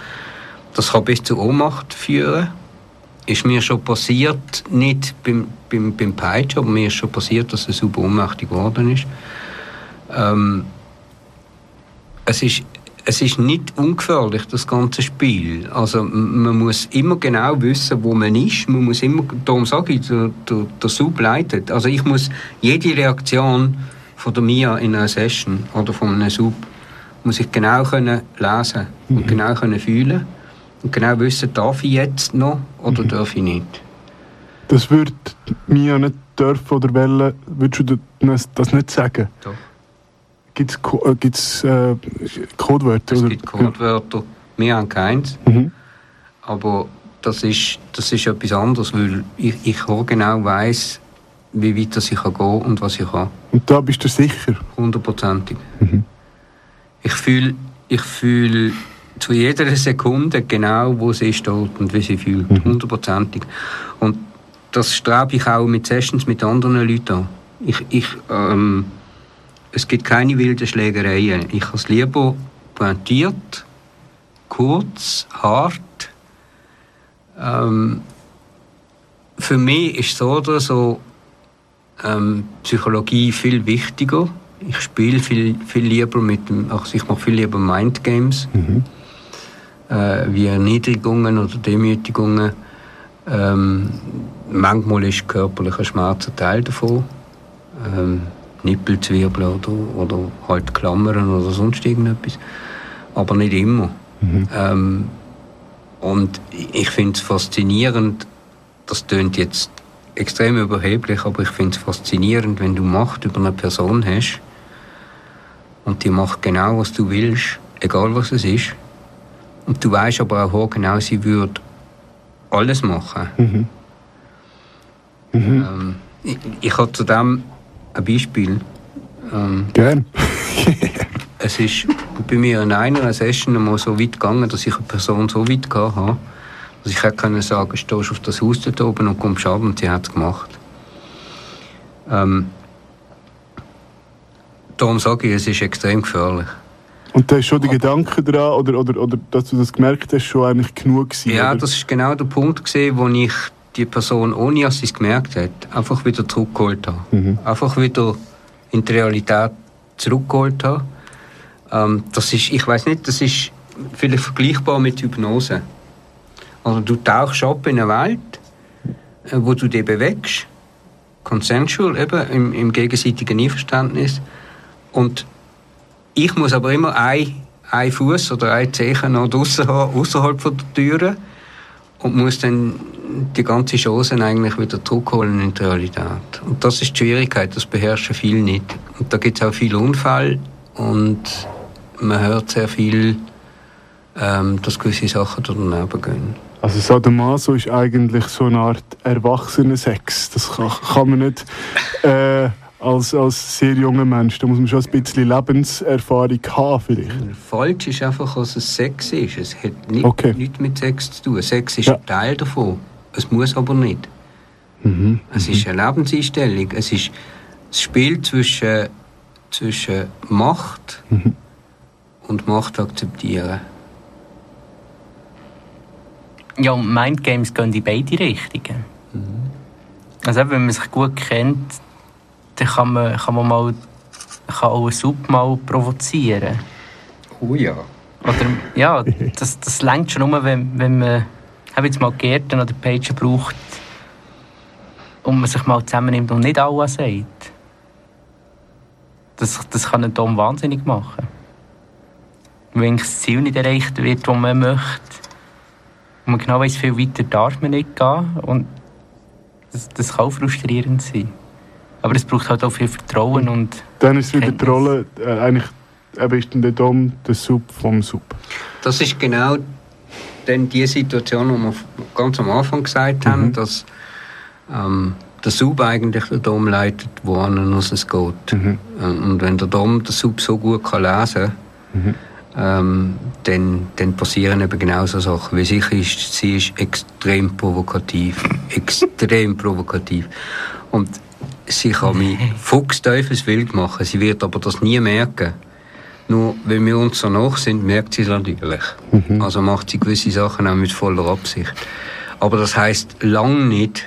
Das kann bis zur Ohnmacht führen. Ist mir schon passiert, nicht beim, beim, beim Peitschen, aber mir ist schon passiert, dass er super ohnmächtig geworden ist. Ähm, es ist, es ist nicht ungefährlich, das ganze Spiel. Also man muss immer genau wissen, wo man ist. Man muss immer, darum sage ich, der, der, der Sub leitet. Also ich muss jede Reaktion von der Mia in einer Session oder von einem Sub muss ich genau können lesen und genau können fühlen und genau wissen, darf ich jetzt noch oder darf ich nicht. Das würde Mia nicht dürfen oder wollen, würdest du das das nicht sagen? Doch. Gibt es äh, gibt's, äh, Codewörter? Es oder? gibt Codewörter, wir haben keins. Mhm. Aber das ist, das ist etwas anderes, weil ich, ich genau weiß, wie weit das ich kann gehen und was ich kann. Und da bist du sicher? Hundertprozentig. Ich fühle ich fühl zu jeder Sekunde genau, wo sie steht und wie sie fühlt. Hundertprozentig. Und das strebe ich auch mit Sessions mit anderen Leuten an. Ich, ich, ähm, es gibt keine wilden Schlägereien. Ich habe es lieber pointiert, kurz, hart. Ähm, für mich ist so oder so ähm, Psychologie viel wichtiger. Ich spiele viel, viel lieber mit dem, also ich mache viel lieber Mindgames, äh, wie Erniedrigungen oder Demütigungen. Ähm, manchmal ist körperlicher Schmerz ein Teil davon. Ähm, Nippelzwiebeln oder, oder halt Klammern oder sonst irgendetwas. Aber nicht immer. Ähm, und ich finde es faszinierend, das tönt jetzt extrem überheblich, aber ich finde es faszinierend, wenn du Macht über eine Person hast und die macht genau, was du willst, egal was es ist. Und du weißt aber auch genau, sie würde alles machen. Ähm, ich, ich habe zu dem ein Beispiel. Ähm, Gern. es ist bei mir in einer Session einmal so weit gegangen, dass ich eine Person so weit habe, dass ich hätte können sagen, stehst auf das Haus dort oben und kommst ab und sie hat es gemacht. Ähm, darum sage ich, es ist extrem gefährlich. Und da ist schon der Gedanke dran, oder, oder, oder dass du das gemerkt hast, schon eigentlich genug gewesen, Ja, oder? das ist genau der Punkt gesehen, wo ich die Person, ohne dass sie es gemerkt hat, einfach wieder zurückgeholt habe. Einfach wieder in die Realität zurückgeholt habe. Ähm, das ist, ich weiß nicht, das ist vielleicht vergleichbar mit Hypnose. Also du tauchst ab in eine Welt, äh, wo du dich bewegst, consensual eben, im, im gegenseitigen Einverständnis. Und ich muss aber immer ein, ein Fuß oder ein Zeichen noch draussen haben, außerhalb von der Türe und muss dann die ganze Chance eigentlich wieder zurückholen in die Realität. Und das ist die Schwierigkeit, das beherrschen viele nicht. Und da gibt es auch viele Unfälle und man hört sehr viel, ähm, dass gewisse Sachen daneben gehen. Also Sadomaso ist eigentlich so eine Art Erwachsenensex. Das kann, kann man nicht äh, als, als sehr junger Mensch. Da muss man schon ein bisschen Lebenserfahrung haben vielleicht. Falsch ist einfach, dass es Sex ist. Es hat nicht, Okay. nichts mit Sex zu tun. Sex ist Ja. ein Teil davon. Es muss aber nicht. Es ist eine Lebenseinstellung. Es ist das Spiel zwischen, zwischen Macht und Macht akzeptieren. Ja, und Mindgames gehen in beide Richtungen. Also eben, wenn man sich gut kennt, dann kann man, kann man mal kann auch einen Sub mal provozieren. Oh ja. Oder, ja, das, das längt schon um, wenn, wenn man habe jetzt mal Gärten oder Pagen braucht und man sich mal zusammennimmt und nicht alles sagt. Das, das kann einen Dom wahnsinnig machen. Wenn das Ziel nicht erreicht wird, das man möchte, und man genau weiss, viel weiter darf man nicht gehen, und das, das kann auch frustrierend sein. Aber es braucht halt auch viel Vertrauen und Dann ist wieder die. Rolle, äh, eigentlich eben ist dann der Dom der Sub vom Sub. Das ist genau dann die Situation, die wir ganz am Anfang gesagt haben, dass ähm, der Sub eigentlich den Dom leitet, wohin es geht. Ähm, Und wenn der Dom den Sub so gut kann lesen ähm, dann, dann passieren eben genau so Sachen. Wie sicher ist, sie ist extrem provokativ. extrem provokativ. Und sie kann mich fuchsteufelswild machen. Sie wird aber das nie merken. Nur, wenn wir uns so nach sind, merkt sie es natürlich. Also macht sie gewisse Sachen auch mit voller Absicht. Aber das heißt lang nicht,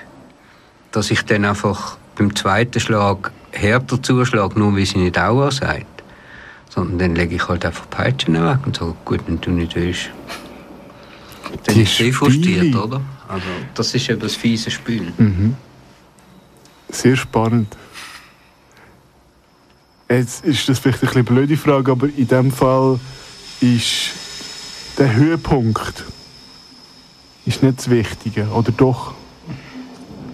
dass ich dann einfach beim zweiten Schlag härter zuschlage, nur weil sie nicht Aua sagt. Sondern dann lege ich halt einfach Peitschen weg und sage, gut, wenn du nicht willst. Dann ist sie frustriert, oder? Also, das ist eben das fiese Spiel. Sehr spannend. Jetzt ist das vielleicht eine blöde Frage, aber in dem Fall ist der Höhepunkt ist nicht das Wichtige, oder doch?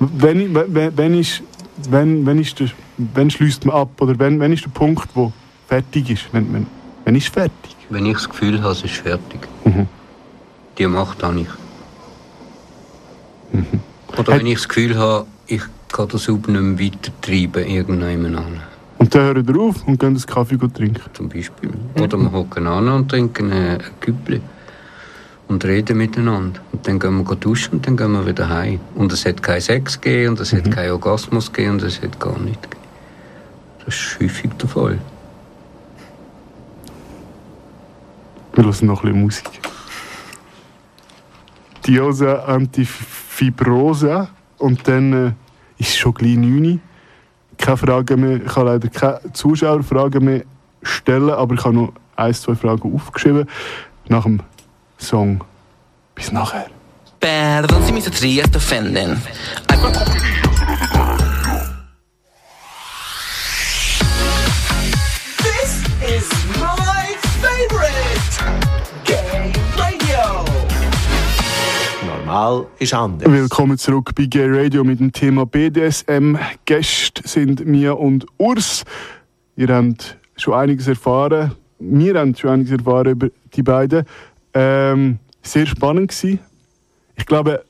Wenn, wenn, wenn, ist, wenn, wenn, ist der, wenn schließt man ab, oder wenn, wenn ist der Punkt, wo fertig ist? Wenn, wenn, wenn ist fertig? Wenn ich das Gefühl habe, es ist fertig. Mhm. Die Macht habe ich. Oder Hat- wenn ich das Gefühl habe, ich kann das Sub nicht mehr weitertreiben, irgendjemand an. Und dann hören wir auf und gehen einen Kaffee trinken. Zum Beispiel. Oder wir hocken an und trinken ein Küppli. Und reden miteinander. Und dann gehen wir duschen und dann gehen wir wieder heim. Und es hat keinen Sex gegeben und es hat keinen Orgasmus gegeben und es hat gar nichts gegeben. Das ist häufig der Fall. Wir hören noch ein bisschen Musik. Diosa Antifibrosa. Und dann äh, ist schon gleich 9 Uhr. Keine Fragen mehr. Ich kann leider keine Zuschauerfragen mehr stellen, aber ich habe noch ein, zwei Fragen aufgeschrieben. Nach dem Song. Bis nachher. Perdón si mis estrías te ofenden. This Normal ist anders. Willkommen zurück bei Gay Radio mit dem Thema BDSM. Gäste sind Mia und Urs. Ihr habt schon einiges erfahren. Wir haben schon einiges erfahren über die beiden. Ähm, sehr spannend gewesen. Ich glaube,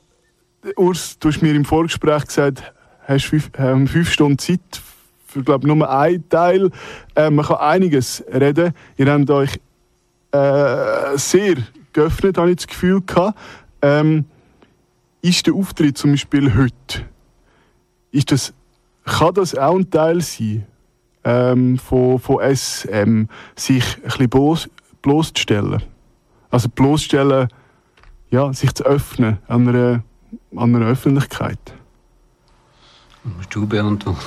Urs, du hast mir im Vorgespräch gesagt, hast fünf, ähm, fünf Stunden Zeit für glaube nur einen Teil. Ähm, man kann einiges reden. Ihr habt euch äh, sehr geöffnet, habe ich das Gefühl gehabt. Ähm, ist der Auftritt zum Beispiel heute, ist das, kann das auch ein Teil sein ähm, von, von SM, sich ein bisschen bloß, bloßzustellen? Also bloßstellen, ja, sich zu öffnen an einer, an einer Öffentlichkeit. Musst du beantworten.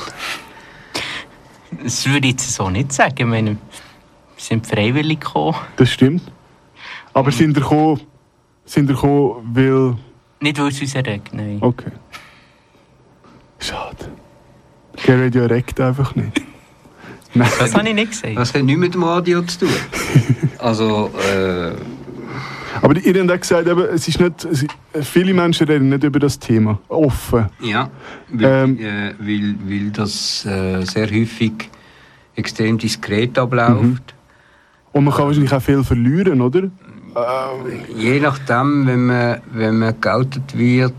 das würde ich jetzt so nicht sagen. Ich meine, wir sind freiwillig gekommen. Das stimmt. Aber sind ihr gekommen, sind ihr gekommen, weil... Nicht, weil es uns erregt, nein. Okay. Schade. Der Radio regt einfach nicht. Nein. Das habe ich nicht gesagt. Das hat nichts mit dem Radio zu tun. Also, äh, Aber ihr habt auch gesagt, eben, es ist nicht, es, viele Menschen reden nicht über das Thema. Offen. Ja, weil, Ähm. äh, weil, weil das äh, sehr häufig extrem diskret abläuft. Und man kann wahrscheinlich auch viel verlieren, oder? Je nachdem, wenn man, wenn man geoutet wird,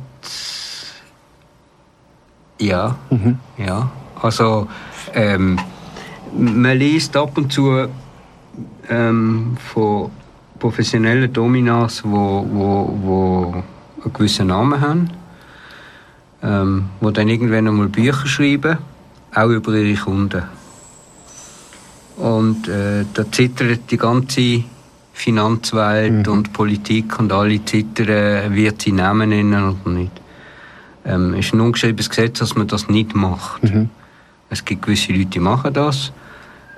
ja, ja. Also, ähm, man liest ab und zu ähm, von professionellen Dominas, wo, wo, wo einen gewissen Namen haben, ähm, wo dann irgendwann einmal Bücher schreiben, auch über ihre Kunden. Und äh, da zittert die ganze Finanzwelt Mhm. und Politik und alle zittern, wird sie Namen nennen oder nicht. Ähm, es ist ein ungeschriebenes Gesetz, dass man das nicht macht. Mhm. Es gibt gewisse Leute, die machen das.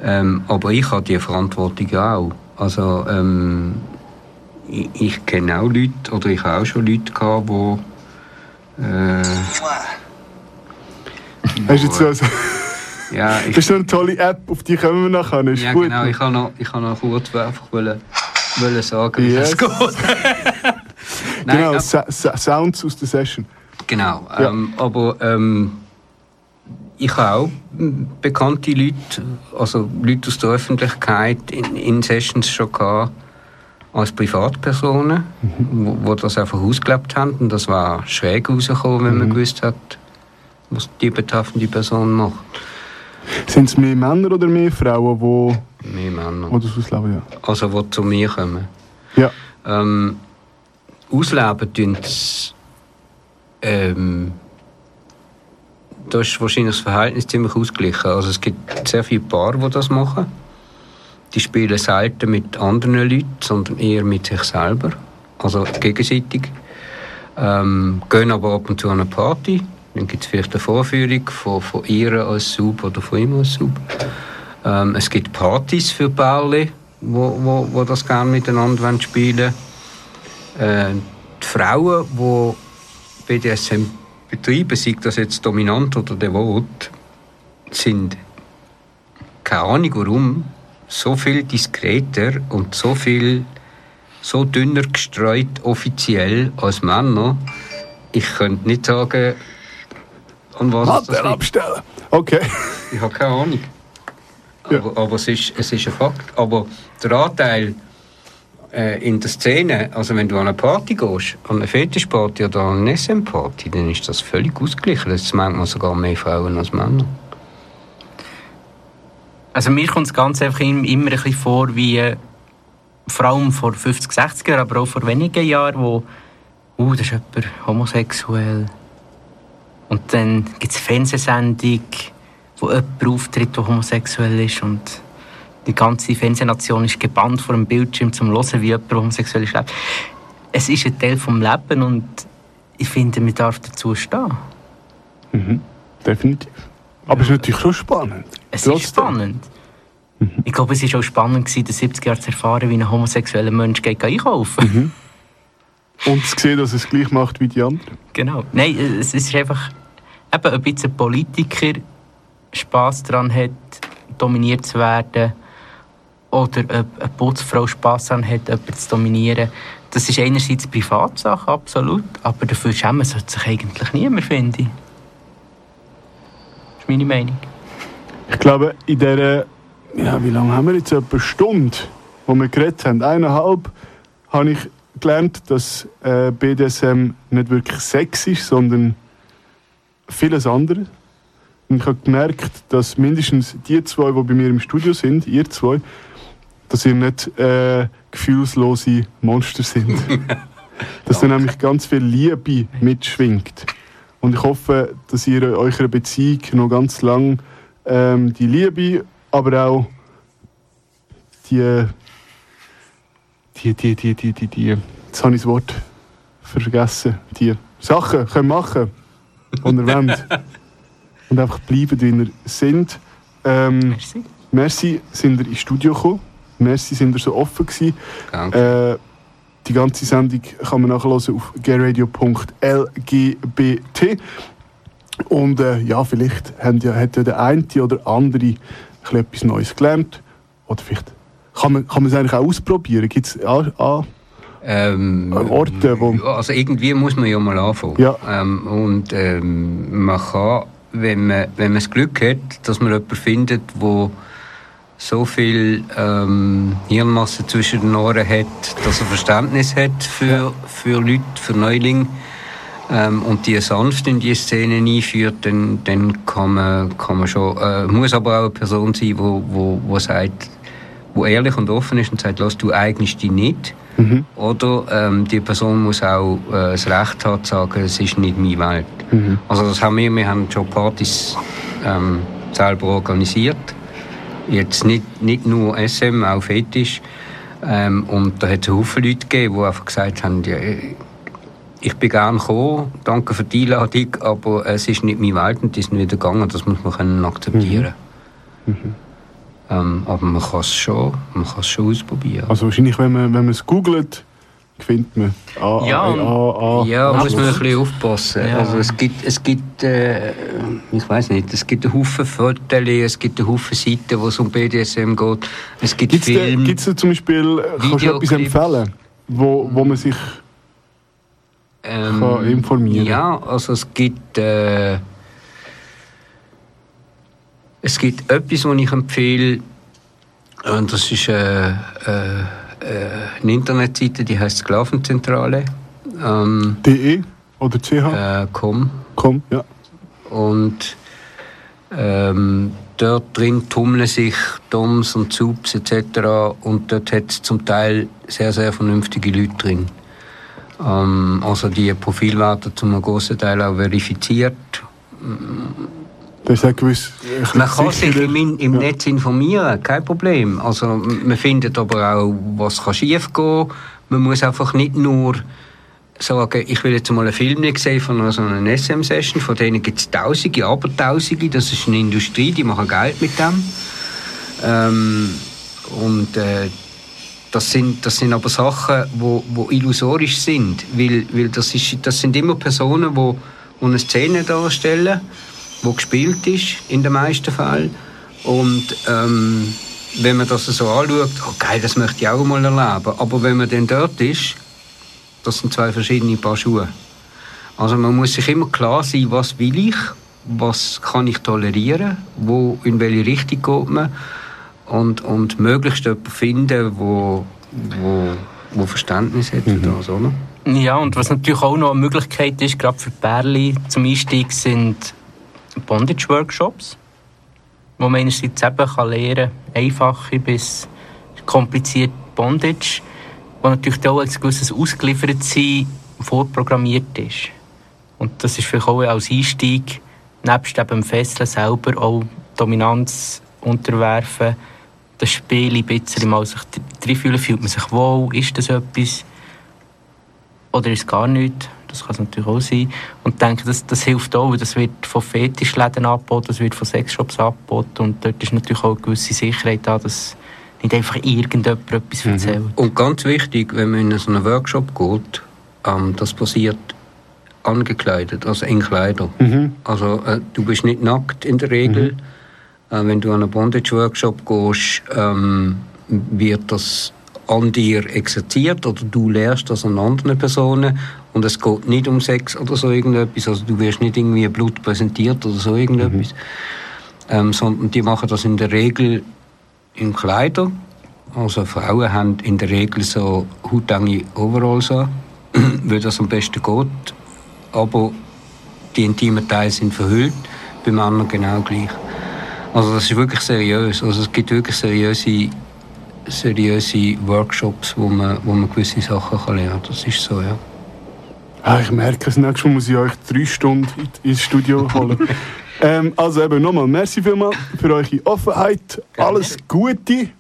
Ähm, aber ich habe die Verantwortung auch. Also, ähm, ich, ich kenne auch Leute, oder ich habe auch schon Leute gehabt, die. Äh, Hast du jetzt so, also, ja, das ich, ist so eine tolle App, auf die kommen wir nachher. Ist ja gut. genau, ich habe noch, ich noch kurz einfach wollen, wollen sagen, wie Yes. das geht. Nein, genau, ab- Sa Sa Sounds aus der Session. Genau, Ja. ähm, aber ähm, ich habe auch bekannte Leute, also Leute aus der Öffentlichkeit in, in Sessions schon gehabt, als Privatpersonen, wo, wo das einfach ausgelebt haben und das war schräg rausgekommen, wenn man gewusst hat, was die betreffende Person macht. Sind es mehr Männer oder mehr Frauen, die Mehr Männer. wo das ausleben? Ja. Also die zu mir kommen. ja. Ähm, ausleben tun sie, ähm, da ist wahrscheinlich das Verhältnis ziemlich ausgeglichen. Also es gibt sehr viele Paare, die das machen. Die spielen selten mit anderen Leuten, sondern eher mit sich selber. Also gegenseitig. Ähm, gehen aber ab und zu an eine Party. Dann gibt es vielleicht eine Vorführung von, von ihr als Sub oder von ihm als Sub. Ähm, es gibt Partys für Paare, wo, wo, wo das gerne miteinander spielen äh, Die Frauen, die BDSM betreiben, sei das jetzt dominant oder devot, sind keine Ahnung warum so viel diskreter und so viel so dünner gestreut offiziell als Männer. Ich könnte nicht sagen, an was Hat das liegt. abstellen. Okay. Ich habe keine Ahnung. Ja. Aber, aber es, ist, es ist ein Fakt. Aber der Anteil äh, in der Szene, also wenn du an eine Party gehst, an eine Fetischparty oder an eine SM-Party, dann ist das völlig ausgeglichen. Das ist manchmal sogar mehr Frauen als Männer. Also mir kommt das Ganze einfach im- immer ein bisschen vor wie äh, vor allem vor 50, 60 Jahren, aber auch vor wenigen Jahren, wo uh, da ist jemand homosexuell. Und dann gibt es eine Fernsehsendung, wo jemand auftritt, der homosexuell ist und die ganze Fernsehnation ist gebannt vor dem Bildschirm, um zu hören, wie jemand homosexuell ist. Es ist ein Teil des Lebens und ich finde, man darf dazu stehen. Definitiv. Aber es ist natürlich schon spannend. Es Trotzdem. ist spannend. Ich glaube, es war auch spannend, in den 70 Jahren zu erfahren, wie ein homosexueller Mensch geht einkaufen Und zu sehen, dass es gleich macht wie die anderen. Genau. Nein, es ist einfach, eben, ein Politiker Spass daran hat, dominiert zu werden, oder ob eine Putzfrau Spass daran hat, jemanden zu dominieren. Das ist einerseits Privatsache, absolut, aber dafür schämen sollte sich eigentlich niemand, finde ich. Das ist meine Meinung. Ich glaube, in dieser, ja, wie lange haben wir jetzt? Etwa eine Stunde, wo wir geredet haben, eineinhalb, habe ich gelernt, dass äh, BDSM nicht wirklich Sex ist, sondern vieles anderes. Und ich habe gemerkt, dass mindestens die zwei, die bei mir im Studio sind, ihr zwei, dass ihr nicht äh, gefühlslose Monster sind. dass da nämlich ganz viel Liebe mitschwingt. Und ich hoffe, dass ihr eurer Beziehung noch ganz lang ähm, die Liebe, aber auch die, die, die, die, die, die, die, jetzt habe ich das Wort vergessen, die Sachen können machen, ihr wollt. Und einfach bleiben, wie ihr sind. Ähm, Merci. merci, sind ihr ins Studio gekommen. Merci, sind ihr so offen gewesen. Danke. Äh, die ganze Sendung kann man nachhören auf gayradio.lgbt. Und äh, ja, vielleicht haben ja, hat ja der eine oder andere ein etwas Neues gelernt. Oder vielleicht kann man, kann man es eigentlich auch ausprobieren. Gibt es an, an, Ähm, an Orte, wo... Also irgendwie muss man ja mal anfangen. Ja. Ähm, und ähm, man kann, wenn man, wenn man das Glück hat, dass man jemanden findet, wo so viel ähm, Hirnmasse zwischen den Ohren hat, dass er Verständnis hat für, für Leute, für Neulinge ähm, und die sanft in die Szene einführt, dann, dann kann, man, kann man schon, äh, muss aber auch eine Person sein, wo, wo, wo sagt, wo ehrlich und offen ist und sagt, lass du eignest dich nicht. Mhm. Oder ähm, die Person muss auch äh, das Recht haben, zu sagen, es ist nicht meine Welt. Mhm. Also das haben wir, wir haben schon Partys ähm, selber organisiert. Jetzt nicht, nicht nur SM, auch Fetisch. Ähm, und da hat es Haufen Leute gegeben, die einfach gesagt haben, ja, ich bin gerne gekommen, danke für die Einladung, aber es ist nicht meine Welt und die ist nicht wieder gegangen, das muss man können akzeptieren. Ähm, aber man kann es schon, man kann es schon ausprobieren. Also wahrscheinlich, wenn man, wenn man es googelt, findet man A, Ja, A, A, A, Ja, muss man ein bisschen aufpassen. Ja. Also es gibt, es gibt äh, ich weiß nicht, es gibt einen Haufen Fotos, es gibt einen Haufen Seiten, wo es um BDSM geht. Es gibt Gibt es da, Filme. gibt's da zum Beispiel, kannst du etwas empfehlen, wo, wo man sich ähm, kann informieren? Ja, also es gibt äh, es gibt etwas, was ich empfehle, und das ist äh, äh, eine Internetseite, die heißt Sklavenzentrale. Ähm, DE oder CH? äh, com. Komm, ja. Und ähm, dort drin tummeln sich Doms und Subs etc. Und dort hat es zum Teil sehr, sehr vernünftige Leute drin. Ähm, also die Profile werden zum großen Teil auch verifiziert. Das ist ja gewiss. ein Man kann sich im, im Ja. Netz informieren, kein Problem. Also man findet aber auch, was kann schief gehen. Man muss einfach nicht nur sagen, ich will jetzt mal einen Film nicht sehen von so einer SM-Session, von denen gibt es Tausende, aber Tausende, das ist eine Industrie, die machen Geld mit dem. Ähm, und äh, das sind, das sind aber Sachen, wo, wo illusorisch sind, weil, weil das, ist, das sind immer Personen, wo eine Szene darstellen, wo gespielt ist, in den meisten Fällen. Und ähm, wenn man das so anschaut, oh geil, das möchte ich auch mal erleben. Aber wenn man dann dort ist, das sind zwei verschiedene Paar Schuhe. Also man muss sich immer klar sein, was will ich, was kann ich tolerieren, wo, in welche Richtung geht man und, und möglichst jemanden finden, wo, wo, wo Verständnis hat für das, oder? Ja, und was natürlich auch noch eine Möglichkeit ist, gerade für Pärchen zum Einstieg, sind Bondage-Workshops, wo man einerseits eben kann lernen kann, einfache bis komplizierte Bondage, wo natürlich auch als gewisses Ausgeliefertsein vorprogrammiert ist. Und das ist vielleicht auch als Einstieg, nebst dem Fesseln selber, auch Dominanz unterwerfen, das Spiel ein bisschen mal sich drin fühlen, fühlt man sich wohl, ist das etwas, oder ist es gar nichts? Das kann es natürlich auch sein. Und ich denke, das, das hilft auch, weil das wird von Fetischläden angeboten, das wird von Sexshops angeboten und dort ist natürlich auch eine gewisse Sicherheit da, dass nicht einfach irgendjemand etwas erzählt. Und ganz wichtig, wenn man in so einen Workshop geht, ähm, das passiert angekleidet, also in Kleider. Also äh, du bist nicht nackt in der Regel. Äh, wenn du an einen Bondage-Workshop gehst, ähm, wird das an dir exerziert oder du lehrst das an anderen Personen und es geht nicht um Sex oder so irgendetwas, also du wirst nicht irgendwie Blut präsentiert oder so irgendetwas, ähm, sondern die machen das in der Regel in Kleider. Also Frauen haben in der Regel so hautenge Overalls an, weil das am besten geht. Aber die intimen Teile sind verhüllt, bei Männern genau gleich. Also das ist wirklich seriös. Also es gibt wirklich seriöse, seriöse Workshops, wo man, wo man gewisse Sachen kann lernen kann. Das ist so, ja. Ah, ich merke, das nächste Mal muss ich euch drei Stunden in- ins Studio holen. ähm, also eben nochmal, merci vielmals für eure Offenheit. Alles Gute